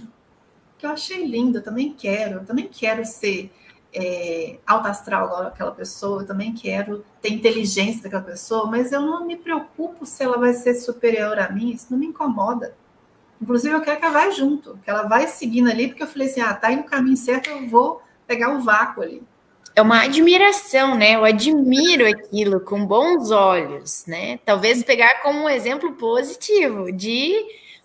que eu achei lindo, eu também quero, eu também quero ser é, alta astral igual aquela pessoa, eu também quero ter inteligência daquela pessoa, mas eu não me preocupo se ela vai ser superior a mim, isso não me incomoda. Inclusive, eu quero que ela vá junto, que ela vai seguindo ali, porque eu falei assim: ah, tá indo no caminho certo, eu vou pegar o vácuo ali. É uma admiração, né? Eu admiro aquilo com bons olhos, né? Talvez pegar como um exemplo positivo de,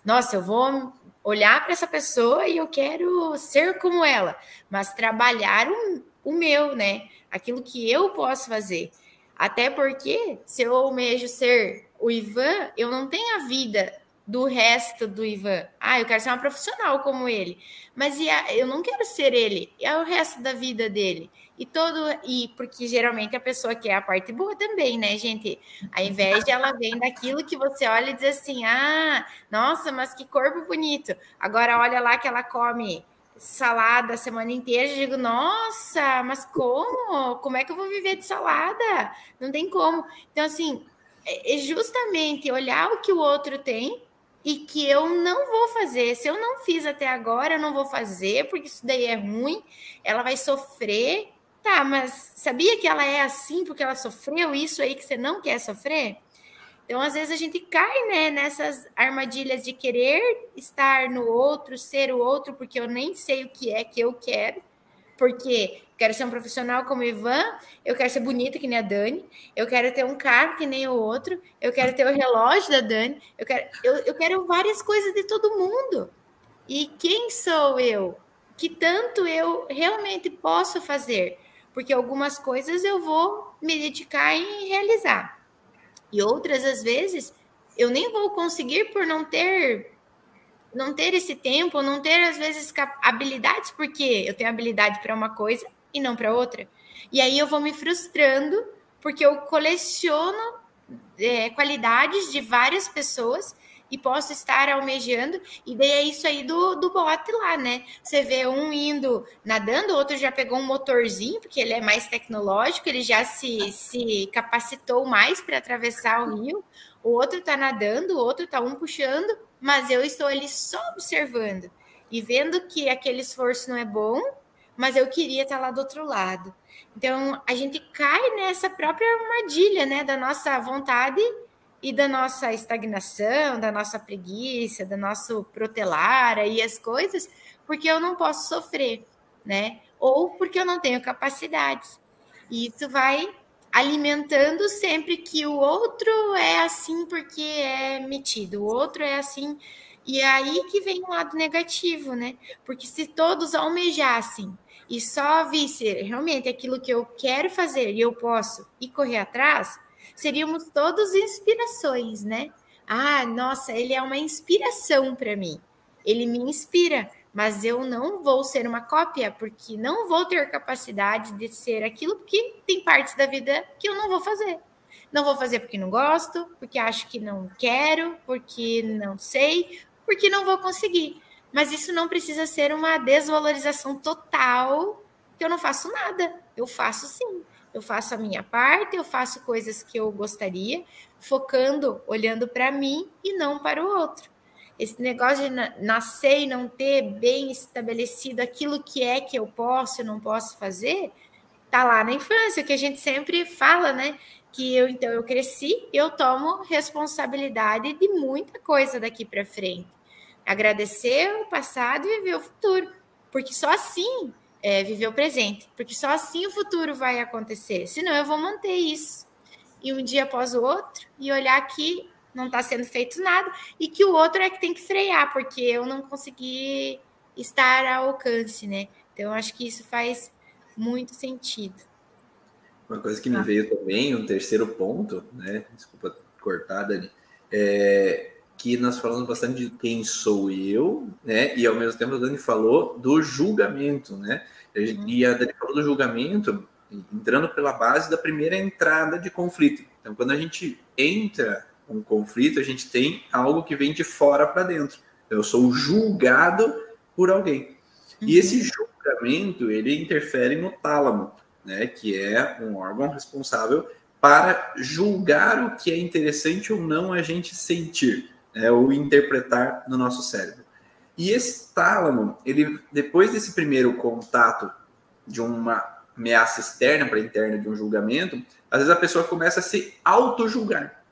nossa, eu vou olhar para essa pessoa e eu quero ser como ela, mas trabalhar o, o meu, né? Aquilo que eu posso fazer. Até porque, se eu almejo ser o Ivan, eu não tenho a vida do resto do Ivan. Ah, eu quero ser uma profissional como ele. Mas eu não quero ser ele. E é o resto da vida dele. E todo e porque geralmente a pessoa quer a parte boa também, né, gente? A inveja ela vem daquilo que você olha e diz assim: "Ah, nossa, mas que corpo bonito". Agora olha lá que ela come salada a semana inteira, eu digo: "Nossa, mas como? Como é que eu vou viver de salada? Não tem como". Então assim, é, é justamente olhar o que o outro tem e que eu não vou fazer. Se eu não fiz até agora, eu não vou fazer, porque isso daí é ruim. Ela vai sofrer Tá, mas sabia que ela é assim porque ela sofreu isso aí que você não quer sofrer? Então, às vezes, a gente cai né, nessas armadilhas de querer estar no outro, ser o outro, porque eu nem sei o que é que eu quero. Porque quero ser um profissional como o Ivan, eu quero ser bonita que nem a Dani, eu quero ter um carro que nem o outro, eu quero ter o relógio da Dani, eu quero, eu, eu quero várias coisas de todo mundo. E quem sou eu? Que tanto eu realmente posso fazer? porque algumas coisas eu vou me dedicar em realizar. E outras, às vezes, eu nem vou conseguir por não ter não ter esse tempo, não ter às vezes habilidades, porque eu tenho habilidade para uma coisa e não para outra. E aí eu vou me frustrando porque eu coleciono é, qualidades de várias pessoas e posso estar almejando, e daí é isso aí do, do bote lá, né? Você vê um indo nadando, o outro já pegou um motorzinho, porque ele é mais tecnológico, ele já se, se capacitou mais para atravessar o rio, o outro está nadando, o outro está um puxando, mas eu estou ali só observando e vendo que aquele esforço não é bom, mas eu queria estar lá do outro lado. Então a gente cai nessa própria armadilha, né, da nossa vontade e da nossa estagnação, da nossa preguiça, do nosso protelar aí as coisas, porque eu não posso sofrer, né? Ou porque eu não tenho capacidades. E isso vai alimentando sempre que o outro é assim porque é metido, o outro é assim. E é aí que vem o lado negativo, né? Porque se todos almejassem e só visse realmente aquilo que eu quero fazer e eu posso e correr atrás, seríamos todos inspirações, né? Ah, nossa, ele é uma inspiração para mim. Ele me inspira, mas eu não vou ser uma cópia, porque não vou ter capacidade de ser aquilo, porque tem partes da vida que eu não vou fazer. Não vou fazer porque não gosto, porque acho que não quero, porque não sei, porque não vou conseguir. Mas isso não precisa ser uma desvalorização total, que eu não faço nada. Eu faço sim eu faço a minha parte, eu faço coisas que eu gostaria, focando, olhando para mim e não para o outro. Esse negócio de nascer e não ter bem estabelecido aquilo que é que eu posso e não posso fazer, tá lá na infância, que a gente sempre fala, né? Que eu então eu cresci, eu tomo responsabilidade de muita coisa daqui para frente. Agradecer o passado e viver o futuro, porque só assim é, viver o presente, porque só assim o futuro vai acontecer. Senão eu vou manter isso e um dia após o outro e olhar que não está sendo feito nada e que o outro é que tem que frear, porque eu não consegui estar ao alcance, né? Então, acho que isso faz muito sentido. Uma coisa que me ah. veio também, um terceiro ponto, né? Desculpa cortar, Dani, é, que nós falamos bastante de quem sou eu, né? E ao mesmo tempo a Dani falou do julgamento, né? Uhum. E a Dani falou do julgamento entrando pela base da primeira entrada de conflito. Então, quando a gente entra um conflito, a gente tem algo que vem de fora para dentro. Eu sou julgado por alguém. Uhum. E esse julgamento, ele interfere no tálamo, né? Que é um órgão responsável para julgar o que é interessante ou não a gente sentir é, ou interpretar no nosso cérebro. E esse tálamo, ele depois desse primeiro contato de uma ameaça externa para interna de um julgamento, às vezes a pessoa começa a se auto-julgar.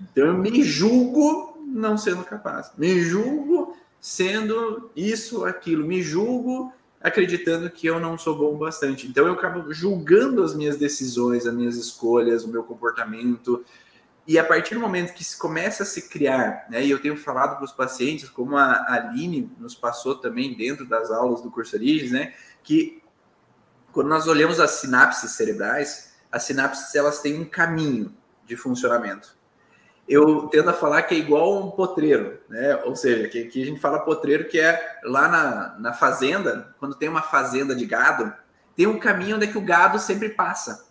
Então eu me julgo não sendo capaz, me julgo sendo isso, aquilo, me julgo acreditando que eu não sou bom bastante. Então eu acabo julgando as minhas decisões, as minhas escolhas, o meu comportamento, e a partir do momento que se começa a se criar, né, e eu tenho falado para os pacientes, como a Aline nos passou também dentro das aulas do curso Origens, né, que quando nós olhamos as sinapses cerebrais, as sinapses elas têm um caminho de funcionamento. Eu tendo a falar que é igual um potreiro, né? Ou seja, que aqui a gente fala potreiro que é lá na, na fazenda, quando tem uma fazenda de gado, tem um caminho onde é que o gado sempre passa,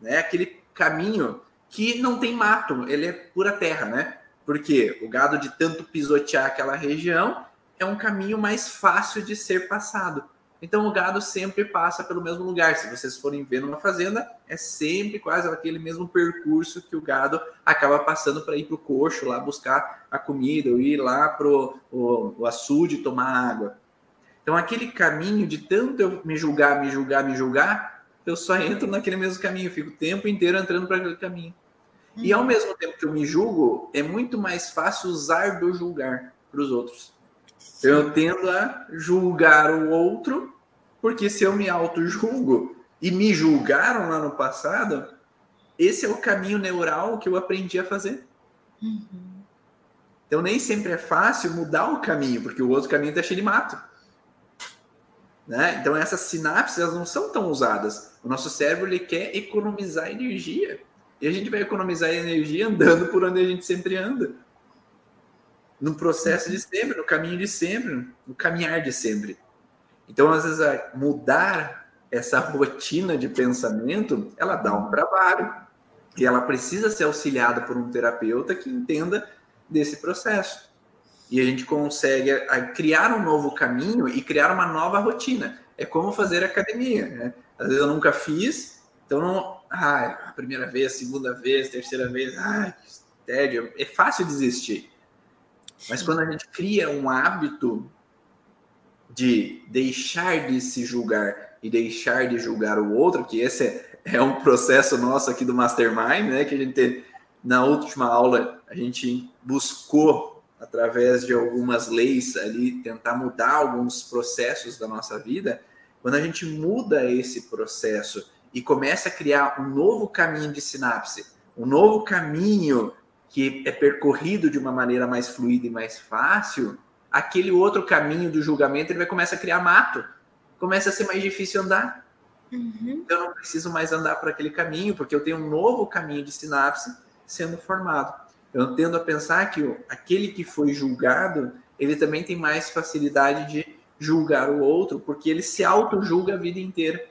né? Aquele caminho que não tem mato, ele é pura terra, né? Porque o gado de tanto pisotear aquela região é um caminho mais fácil de ser passado. Então o gado sempre passa pelo mesmo lugar. Se vocês forem ver numa fazenda, é sempre quase aquele mesmo percurso que o gado acaba passando para ir para o coxo lá buscar a comida, ou ir lá para o açude tomar água. Então aquele caminho de tanto eu me julgar, me julgar, me julgar, eu só entro naquele mesmo caminho, fico o tempo inteiro entrando para aquele caminho. E ao uhum. mesmo tempo que eu me julgo, é muito mais fácil usar do julgar para os outros. Eu tendo a julgar o outro, porque se eu me auto-julgo e me julgaram lá no passado, esse é o caminho neural que eu aprendi a fazer. Uhum. Então nem sempre é fácil mudar o caminho, porque o outro caminho está cheio de mato. Né? Então essas sinapses elas não são tão usadas. O nosso cérebro ele quer economizar energia. E a gente vai economizar energia andando por onde a gente sempre anda. No processo de sempre, no caminho de sempre, no caminhar de sempre. Então, às vezes, mudar essa rotina de pensamento, ela dá um trabalho. E ela precisa ser auxiliada por um terapeuta que entenda desse processo e a gente consegue criar um novo caminho e criar uma nova rotina. É como fazer academia, né? Às vezes eu nunca fiz, então não. Ai, a primeira vez, segunda vez, terceira vez, ai, que tédio. É fácil desistir. Mas quando a gente cria um hábito de deixar de se julgar e deixar de julgar o outro, que esse é, é um processo nosso aqui do Mastermind, né? Que a gente na última aula a gente buscou, através de algumas leis ali, tentar mudar alguns processos da nossa vida. Quando a gente muda esse processo e começa a criar um novo caminho de sinapse, um novo caminho que é percorrido de uma maneira mais fluida e mais fácil, aquele outro caminho do julgamento ele vai começar a criar mato, começa a ser mais difícil andar. Uhum. Eu não preciso mais andar por aquele caminho, porque eu tenho um novo caminho de sinapse sendo formado. Eu tendo a pensar que aquele que foi julgado, ele também tem mais facilidade de julgar o outro, porque ele se auto-julga a vida inteira.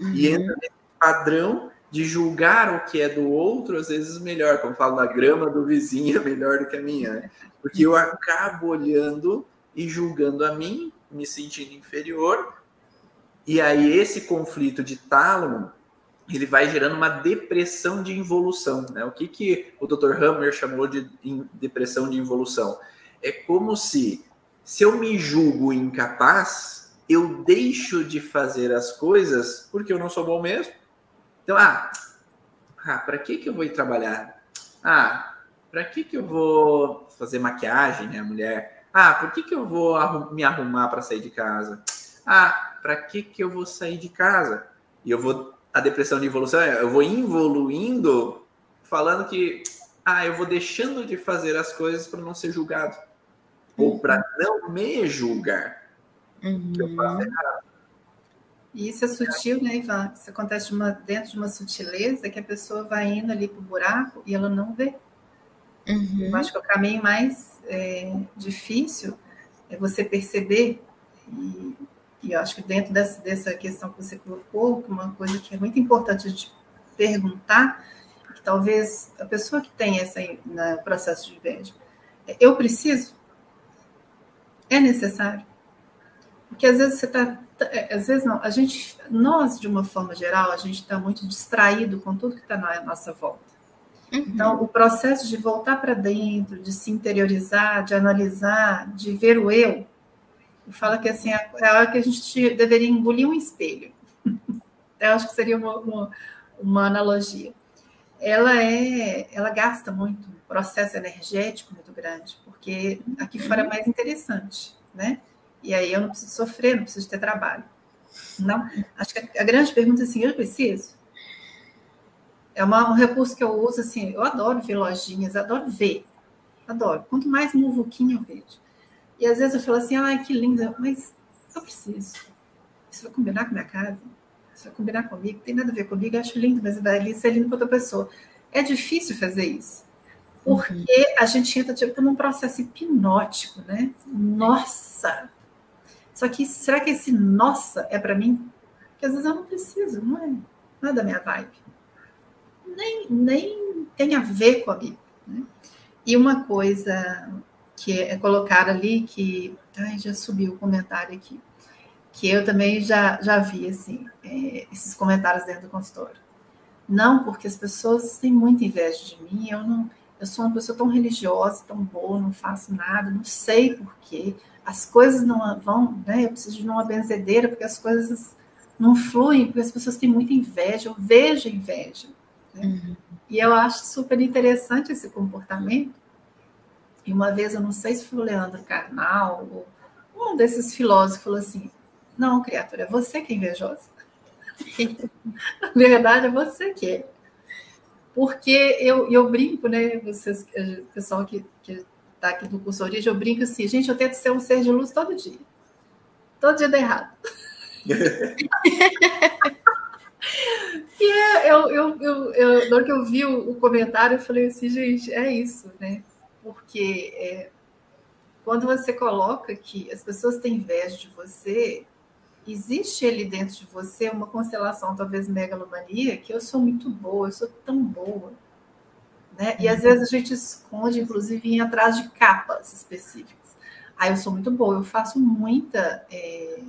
Uhum. E entra nesse padrão de julgar o que é do outro, às vezes melhor, como falo, a grama do vizinho é melhor do que a minha, né? Porque eu acabo olhando e julgando a mim, me sentindo inferior, e aí esse conflito de tálamo, ele vai gerando uma depressão de involução, né? O que, que o Dr. Hammer chamou de depressão de involução? É como se, se eu me julgo incapaz, eu deixo de fazer as coisas porque eu não sou bom mesmo, então, ah, ah para que, que eu vou ir trabalhar? Ah, para que, que eu vou fazer maquiagem, né, mulher? Ah, por que, que eu vou me arrumar para sair de casa? Ah, para que, que eu vou sair de casa? E eu vou. A depressão de evolução é, eu vou evoluindo falando que ah, eu vou deixando de fazer as coisas para não ser julgado. Ou uhum. para não me julgar. Uhum. Que eu faço errado. E isso é sutil, né, Ivan? Isso acontece de uma, dentro de uma sutileza que a pessoa vai indo ali para o buraco e ela não vê. Uhum. Eu acho que o caminho mais é, difícil é você perceber, e, e, eu acho que dentro dessa, dessa questão que você colocou, uma coisa que é muito importante a gente perguntar, que talvez a pessoa que tem esse no processo de inveja, é, eu preciso? É necessário? Porque às vezes você está é, às vezes não, a gente, nós de uma forma geral, a gente está muito distraído com tudo que está na nossa volta. Uhum. Então, o processo de voltar para dentro, de se interiorizar, de analisar, de ver o eu, fala que assim é, é a hora que a gente deveria engolir um espelho. [LAUGHS] Eu acho que seria uma, uma, uma analogia. Ela é, ela gasta muito, um processo energético muito grande, porque aqui fora é uhum. mais interessante, né? E aí eu não preciso sofrer, não preciso ter trabalho. Não, acho que a grande pergunta é assim, eu preciso? É uma, um recurso que eu uso assim, eu adoro ver lojinhas, adoro ver, adoro. Quanto mais muvuquinha eu vejo. E às vezes eu falo assim, ai, que linda, mas eu preciso. Isso vai combinar com a minha casa? Isso vai combinar comigo? Tem nada a ver comigo, eu acho lindo, mas vai ali ser lindo para outra pessoa. É difícil fazer isso. Porque uhum. a gente entra tipo num processo hipnótico, né? Nossa, só que será que esse nossa é para mim? Porque às vezes eu não preciso, não é, não é da minha vibe. Nem, nem tem a ver com a Bíblia. Né? E uma coisa que é colocada ali, que. Ai, já subiu o comentário aqui. Que eu também já, já vi, assim, é, esses comentários dentro do consultório. Não, porque as pessoas têm muita inveja de mim, eu não. Eu sou uma pessoa tão religiosa, tão boa, não faço nada, não sei porquê as coisas não vão, né? Eu preciso de uma benzedeira porque as coisas não fluem, porque as pessoas têm muita inveja, eu vejo inveja. Né? Uhum. E eu acho super interessante esse comportamento. E uma vez, eu não sei se foi o Leandro Carnal, ou um desses filósofos falou assim: não, criatura, é você que é invejosa. [LAUGHS] Na verdade, é você que é. Porque eu, eu brinco, né? Vocês, pessoal que, que tá aqui do curso Origem, eu brinco assim, gente, eu tento ser um ser de luz todo dia. Todo dia dá errado. [LAUGHS] e é, eu, eu, eu, eu, na hora que eu vi o, comentário, eu falei assim, gente, é isso, né? Porque é, quando você coloca que as pessoas têm inveja de você, existe ali dentro de você uma constelação, talvez megalomania, que eu sou muito boa, eu sou tão boa né? E às vezes a gente esconde, inclusive, em atrás de capas específicas. Aí eu sou muito boa, eu faço muita é,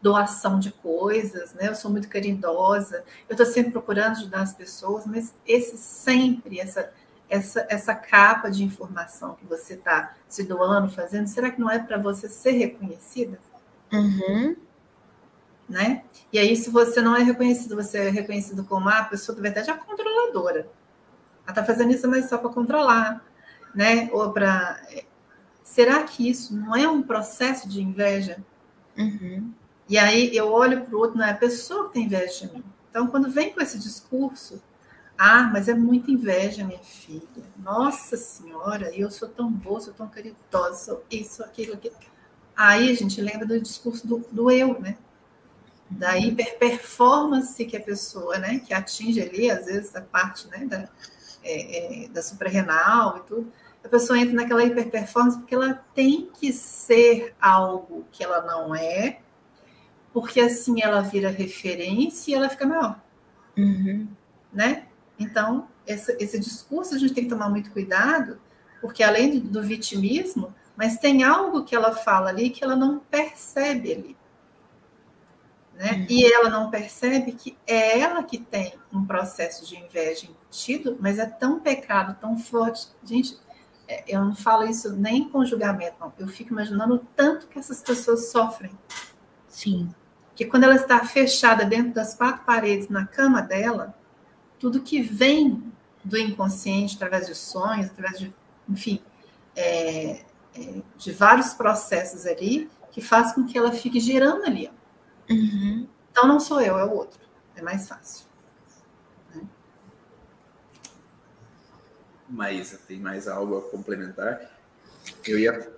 doação de coisas, né? Eu sou muito caridosa, eu estou sempre procurando ajudar as pessoas, mas esse sempre, essa, essa, essa capa de informação que você está se doando, fazendo, será que não é para você ser reconhecida? Uhum. Né? E aí, se você não é reconhecido, você é reconhecido como a pessoa, de verdade, é a controladora Ela está fazendo isso, mas só para controlar, né? Ou para. Será que isso não é um processo de inveja? Uhum. E aí eu olho para o outro, não é a pessoa que tem inveja de mim. Então, quando vem com esse discurso, ah, mas é muita inveja, minha filha. Nossa Senhora, eu sou tão boa, sou tão caridosa, sou isso, aquilo, aquilo. Aí a gente lembra do discurso do, do eu, né? Da hiperperformance que a pessoa, né, que atinge ali, às vezes, a parte né, da, é, é, da suprarrenal e tudo, a pessoa entra naquela hiperperformance porque ela tem que ser algo que ela não é, porque assim ela vira referência e ela fica maior. Uhum. Né? Então, esse, esse, discurso a gente tem que tomar muito cuidado, porque além do, do vitimismo, mas tem algo que ela fala ali que ela não percebe ali. Né? Uhum. E ela não percebe que é ela que tem um processo de inveja embutido, mas é tão pecado, tão forte. Gente, é, eu não falo isso nem com julgamento, não. Eu fico imaginando o tanto que essas pessoas sofrem. Sim. Que quando ela está fechada dentro das quatro paredes na cama dela, tudo que vem do inconsciente, através de sonhos, através de, enfim, é, é, de vários processos ali, que faz com que ela fique girando ali. Uhum. Então não sou eu, é o outro. É mais fácil. Né? Maísa, tem mais algo a complementar? Eu ia.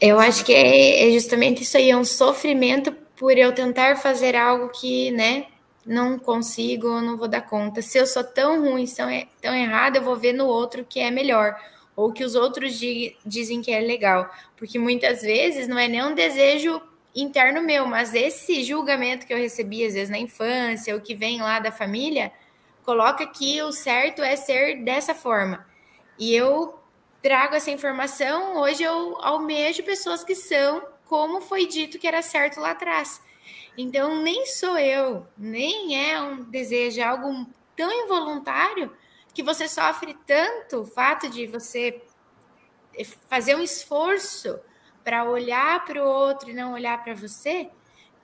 Eu acho que é, é justamente isso aí, é um sofrimento por eu tentar fazer algo que, né, não consigo, não vou dar conta. Se eu sou tão ruim, tão, tão errada, eu vou ver no outro que é melhor. Ou que os outros di dizem que é legal. Porque muitas vezes não é nem um desejo interno meu, mas esse julgamento que eu recebi, às vezes, na infância, o que vem lá da família, coloca que o certo é ser dessa forma. E eu trago essa informação, hoje eu almejo pessoas que são como foi dito que era certo lá atrás. Então, nem sou eu, nem é um desejo, é algo tão involuntário que você sofre tanto o fato de você fazer um esforço para olhar para o outro e não olhar para você,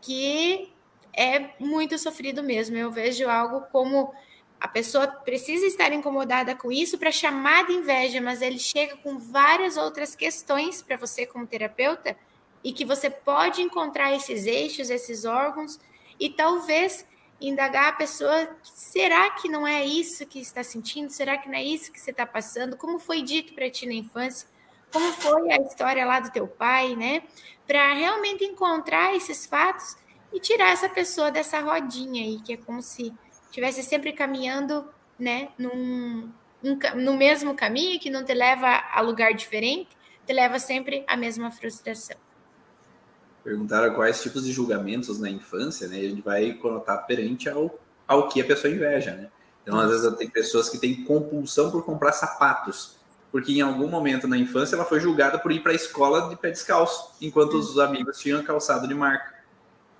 que é muito sofrido mesmo. Eu vejo algo como a pessoa precisa estar incomodada com isso para chamar de inveja, mas ele chega com várias outras questões para você como terapeuta e que você pode encontrar esses eixos, esses órgãos e talvez indagar a pessoa: será que não é isso que está sentindo? Será que não é isso que você está passando? Como foi dito para ti na infância? Como foi a história lá do teu pai, né? Para realmente encontrar esses fatos e tirar essa pessoa dessa rodinha aí, que é como se estivesse sempre caminhando, né, num, um, no mesmo caminho, que não te leva a lugar diferente, te leva sempre à mesma frustração. Perguntaram quais tipos de julgamentos na infância, né? a gente vai conotar perante ao, ao que a pessoa inveja, né? Então, às vezes, tem pessoas que têm compulsão por comprar sapatos, porque em algum momento na infância ela foi julgada por ir para a escola de pé descalço, enquanto os amigos tinham calçado de marca.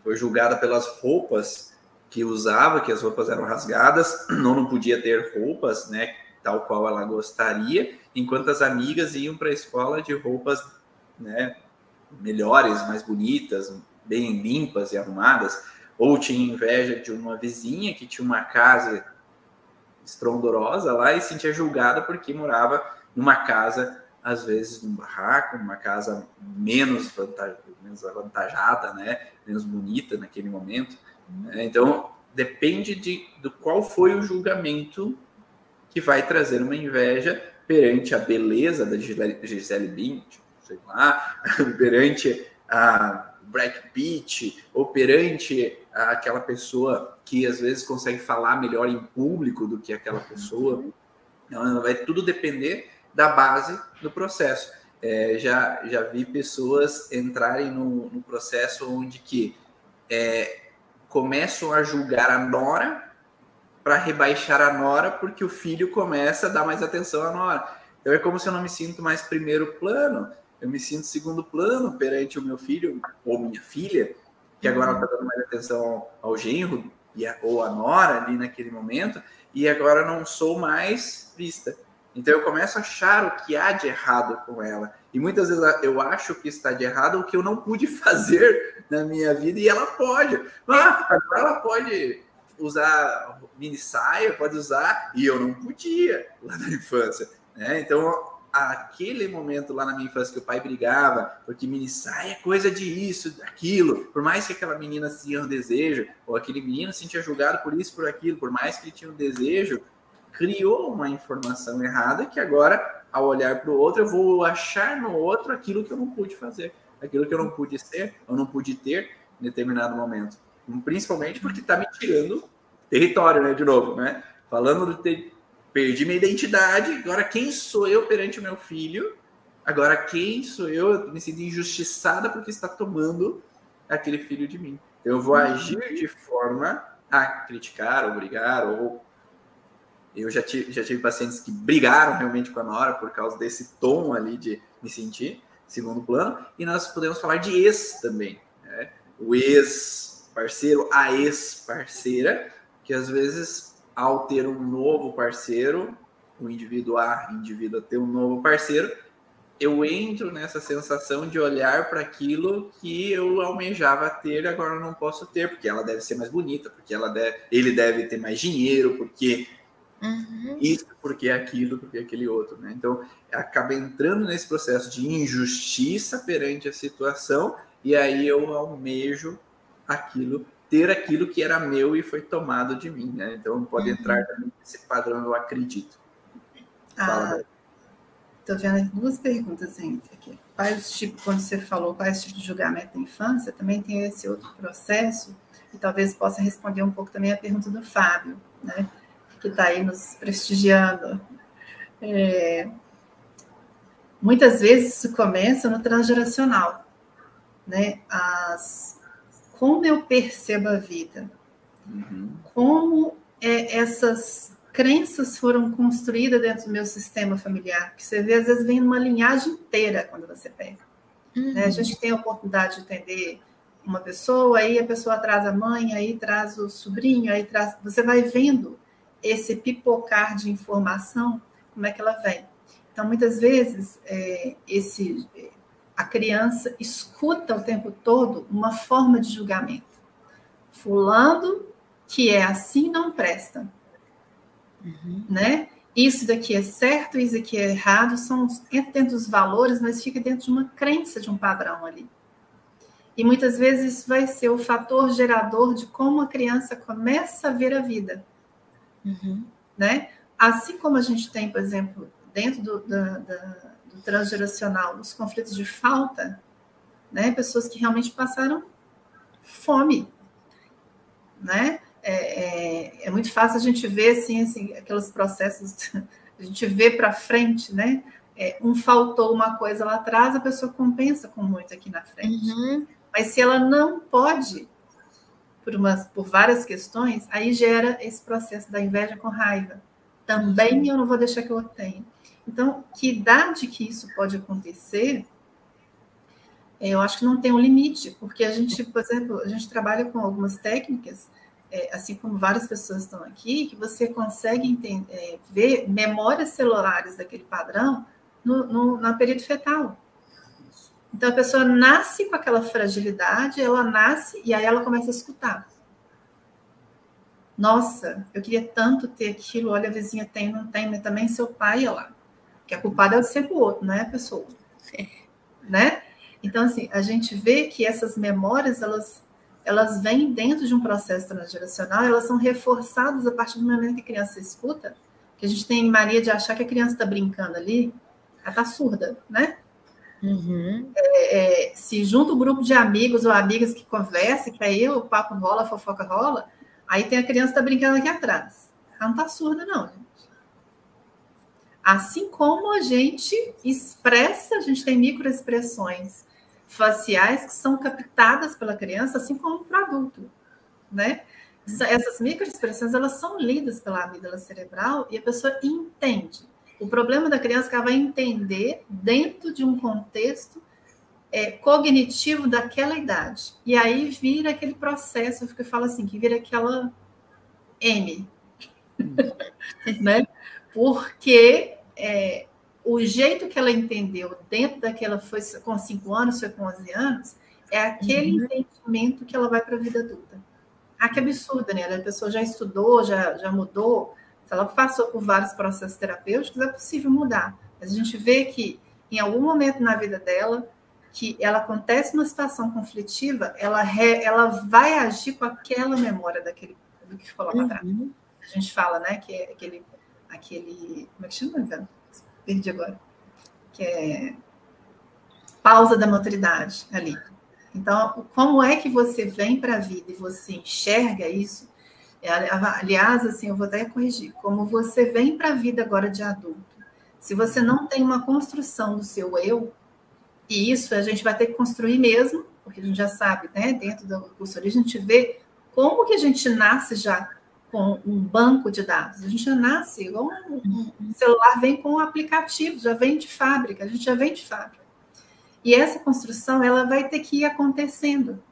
Foi julgada pelas roupas que usava, que as roupas eram rasgadas, [CLEARS THROAT] não, não podia ter roupas, né, tal qual ela gostaria, enquanto as amigas iam para a escola de roupas, né, melhores, mais bonitas, bem limpas e arrumadas, ou tinha inveja de uma vizinha que tinha uma casa estrondorosa lá e se sentia julgada porque morava numa casa, às vezes num barraco, numa casa menos, vantag... menos avantajada, né? menos bonita naquele momento. Né? Então, depende de, do qual foi o julgamento que vai trazer uma inveja perante a beleza da Gisele Bündchen, sei lá, [LAUGHS] perante a Brad Pitt, ou perante aquela pessoa que às vezes consegue falar melhor em público do que aquela pessoa. Então, vai tudo depender da base do processo. É, já, já vi pessoas entrarem no, no processo onde que é, começam a julgar a nora para rebaixar a nora porque o filho começa a dar mais atenção à nora. Então é como se eu não me sinto mais primeiro plano, eu me sinto segundo plano perante o meu filho ou minha filha, que agora está dando mais atenção ao genro a, ou a nora ali naquele momento, e agora não sou mais vista. Então eu começo a achar o que há de errado com ela. E muitas vezes eu acho que está de errado o que eu não pude [LAUGHS] fazer na minha vida e ela pode. Ah, agora ela pode usar mini saia, pode usar, e eu não podia lá na infância. Né? Então, aquele momento lá na minha infância que o pai brigava, porque mini saia é coisa de isso, daquilo, por mais que aquela menina tinha um desejo, ou aquele menino se sentia julgado por isso, por aquilo, por mais que ele tinha um desejo, criou uma informação errada que agora, ao olhar para o outro, eu vou achar no outro aquilo que eu não pude fazer, aquilo que eu não pude ser, ou não pude ter em determinado momento. Principalmente porque está me tirando território, né? De novo, né? Falando de ter, perdi minha identidade, agora quem sou eu perante o meu filho? Agora quem sou eu? Eu me sinto injustiçada porque está tomando aquele filho de mim. Eu vou agir de forma a criticar, ou brigar, ou eu já tive, já tive pacientes que brigaram realmente com a Nora por causa desse tom ali de me sentir segundo plano. E nós podemos falar de ex também. Né? O ex-parceiro, a ex-parceira, que às vezes, ao ter um novo parceiro, o indivíduo A, o indivíduo ter um novo parceiro, eu entro nessa sensação de olhar para aquilo que eu almejava ter, agora eu não posso ter, porque ela deve ser mais bonita, porque ela deve, ele deve ter mais dinheiro, porque Uhum. Isso porque é aquilo, porque é aquele outro, né? Então, acaba entrando nesse processo de injustiça perante a situação, e aí eu almejo aquilo, ter aquilo que era meu e foi tomado de mim, né? Então, pode uhum. entrar nesse padrão, eu acredito. Ah, Estou vendo duas perguntas aqui. Quais tipo, quando você falou quais tipos de julgamento da infância, também tem esse outro processo, e talvez possa responder um pouco também a pergunta do Fábio, né? Que está aí nos prestigiando. É, muitas vezes isso começa no transgeracional, né? As, como eu percebo a vida, uhum. como é, essas crenças foram construídas dentro do meu sistema familiar, que você vê às vezes vem numa linhagem inteira quando você pega. Uhum. Né? A gente tem a oportunidade de entender uma pessoa, aí a pessoa traz a mãe, aí traz o sobrinho, aí traz. Você vai vendo esse pipocar de informação, como é que ela vem. Então, muitas vezes, é, esse, a criança escuta o tempo todo uma forma de julgamento. Fulano, que é assim, não presta. Uhum. Né? Isso daqui é certo, isso daqui é errado, são dentro dos valores, mas fica dentro de uma crença, de um padrão ali. E muitas vezes isso vai ser o fator gerador de como a criança começa a ver a vida. Uhum. Né? Assim como a gente tem, por exemplo, dentro do, da, da, do transgeracional, os conflitos de falta, né? pessoas que realmente passaram fome. Né? É, é, é muito fácil a gente ver assim, assim aqueles processos, [LAUGHS] a gente vê para frente, né? É, um faltou uma coisa lá atrás, a pessoa compensa com muito aqui na frente. Uhum. Mas se ela não pode por, umas, por várias questões, aí gera esse processo da inveja com raiva. Também eu não vou deixar que eu tenha. Então, que idade que isso pode acontecer? É, eu acho que não tem um limite, porque a gente, por exemplo, a gente trabalha com algumas técnicas, é, assim como várias pessoas estão aqui, que você consegue entender, é, ver memórias celulares daquele padrão no, no, na período fetal. Então a pessoa nasce com aquela fragilidade, ela nasce e aí ela começa a escutar. Nossa, eu queria tanto ter aquilo, olha, a vizinha tem, não tem, mas também seu pai é lá. Que a culpada é sempre o outro, não é a pessoa. É. Né? Então, assim, a gente vê que essas memórias, elas, elas vêm dentro de um processo transgeracional, elas são reforçadas a partir do momento que a criança escuta, que a gente tem mania de achar que a criança está brincando ali, ela está surda, né? Uhum. É, é, se junta um grupo de amigos ou amigas que conversa, que aí o papo rola, a fofoca rola, aí tem a criança que tá brincando aqui atrás. Ela não tá surda, não, gente. Assim como a gente expressa, a gente tem microexpressões faciais que são captadas pela criança, assim como para adulto, né? Essas microexpressões, elas são lidas pela amígdala cerebral e a pessoa entende. O problema da criança é que ela vai entender dentro de um contexto é, cognitivo daquela idade. E aí vira aquele processo, que eu falo assim, que vira aquela M. né? Porque é, o jeito que ela entendeu dentro daquela, foi com 5 anos, foi com 11 anos, é aquele uhum. entendimento que ela vai para a vida adulta. ah, que absurdo, né? A pessoa já estudou, já, já mudou, ela passou por vários processos terapêuticos, é possível mudar. Mas a gente vê que em algum momento na vida dela, que ela acontece uma situação conflitiva, ela, re, ela vai agir com aquela memória daquele do que ficou lá para trás. Uhum. A gente fala, né, que é aquele, aquele, como é que chama, Perdi agora. Que é pausa da maturidade ali. Então, como é que você vem para a vida e você enxerga isso? Aliás, assim, eu vou até corrigir. Como você vem para a vida agora de adulto, se você não tem uma construção do seu eu, e isso a gente vai ter que construir mesmo, porque a gente já sabe, né? Dentro do curso a gente vê como que a gente nasce já com um banco de dados. A gente já nasce, igual um, um celular vem com um aplicativo, já vem de fábrica, a gente já vem de fábrica. E essa construção ela vai ter que ir acontecendo.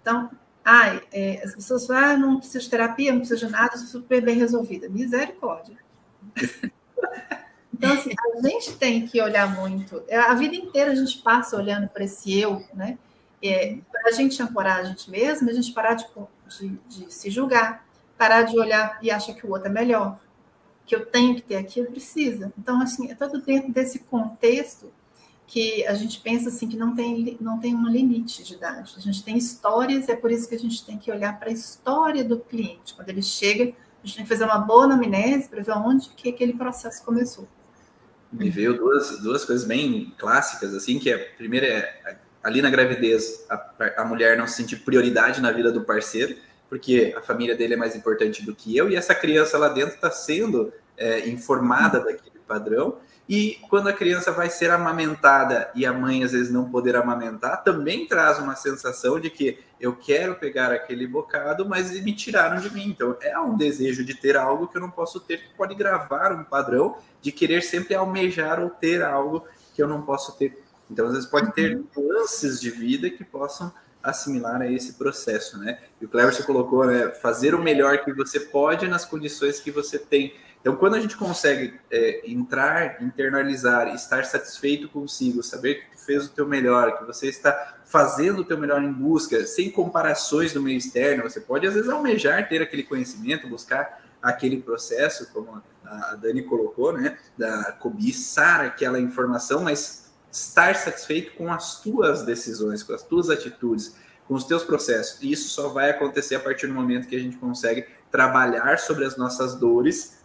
Então, ai, é, as pessoas falam, ah, não preciso de terapia, não preciso de nada, super bem resolvida. Misericórdia. então, assim, a gente tem que olhar muito. É, a vida inteira a gente passa olhando para esse eu, né? É, para a gente ancorar a gente mesmo, a gente parar de, de, de se julgar, parar de olhar e achar que o outro é melhor, que eu tenho que ter aquilo, precisa. Então, assim, é todo dentro desse contexto que a gente pensa assim que não tem, não tem um limite de idade. A gente tem histórias, e é por isso que a gente tem que olhar para a história do cliente. Quando ele chega, a gente tem que fazer uma boa anamnese para ver onde que aquele processo começou. Me veio duas, duas coisas bem clássicas, assim, que é, a primeira é, ali na gravidez, a, a mulher não se sentir prioridade na vida do parceiro, porque a família dele é mais importante do que eu, e essa criança lá dentro está sendo é, informada daquele padrão, e quando a criança vai ser amamentada e a mãe às vezes não poder amamentar, também traz uma sensação de que eu quero pegar aquele bocado, mas me tiraram de mim. Então é um desejo de ter algo que eu não posso ter, que pode gravar um padrão de querer sempre almejar ou ter algo que eu não posso ter. Então às vezes pode ter nuances uhum. de vida que possam assimilar a esse processo, né? E o Cleverson colocou, né, fazer o melhor que você pode nas condições que você tem. Então, quando a gente consegue é, entrar, internalizar, estar satisfeito consigo, saber que tu fez o teu melhor, que você está fazendo o teu melhor em busca, sem comparações do meio externo, você pode às vezes almejar ter aquele conhecimento, buscar aquele processo, como a Dani colocou, né, da cobiçar aquela informação, mas estar satisfeito com as tuas decisões, com as tuas atitudes, com os teus processos. E isso só vai acontecer a partir do momento que a gente consegue trabalhar sobre as nossas dores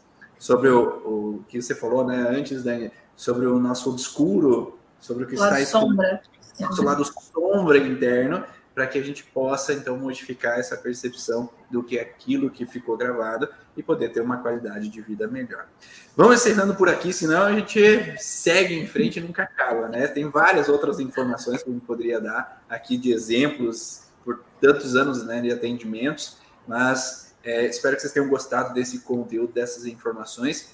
sobre o, o que você falou né, antes, Dani, sobre o nosso obscuro, sobre o que lado está sombra. nosso lado sombra interno, para que a gente possa então modificar essa percepção do que é aquilo que ficou gravado e poder ter uma qualidade de vida melhor. Vamos encerrando por aqui, senão a gente segue em frente e nunca acaba, né? Tem várias outras informações que gente poderia dar aqui de exemplos por tantos anos né, de atendimentos, mas é, espero que vocês tenham gostado desse conteúdo, dessas informações.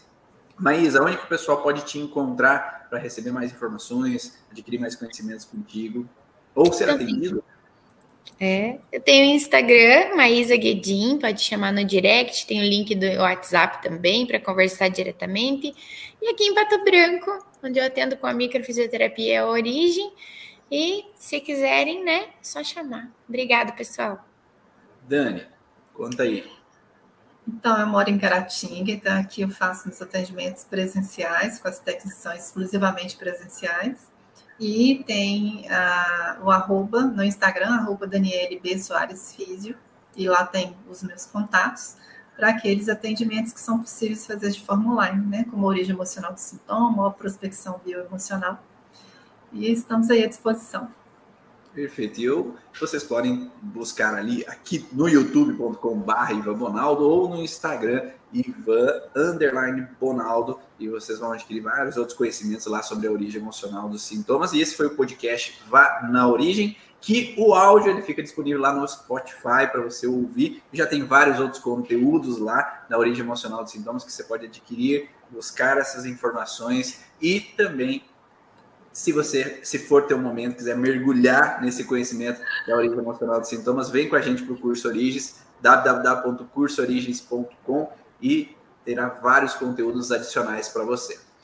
Maísa, onde que o pessoal pode te encontrar para receber mais informações, adquirir mais conhecimentos contigo, ou ser Também. atendido? É, eu tenho o Instagram, Maísa Guedin, pode chamar no direct, tem o link do WhatsApp também para conversar diretamente. E aqui em Pato Branco, onde eu atendo com a microfisioterapia a Origem. E se quiserem, né, é só chamar. Obrigada, pessoal. Dani, conta aí. Então, eu moro em Caratinga, então aqui eu faço meus atendimentos presenciais, com as técnicas são exclusivamente presenciais. E tem uh, o arroba no Instagram, arroba Daniele B. Soares Físio, e lá tem os meus contatos para aqueles atendimentos que são possíveis fazer de forma online, né? Como origem emocional do sintoma, ou prospecção bioemocional. E estamos aí à disposição. Perfeito. E eu, vocês podem buscar ali aqui no youtube.com.br Ivan Bonaldo ou no Instagram Ivan underline Bonaldo e vocês vão adquirir vários outros conhecimentos lá sobre a origem emocional dos sintomas. E esse foi o podcast Vá na Origem, que o áudio ele fica disponível lá no Spotify para você ouvir. Já tem vários outros conteúdos lá na origem emocional dos sintomas que você pode adquirir, buscar essas informações e também se você, se for ter um momento, quiser mergulhar nesse conhecimento da origem emocional dos sintomas, vem com a gente para o curso Origens, www.cursoorigens.com e terá vários conteúdos adicionais para você.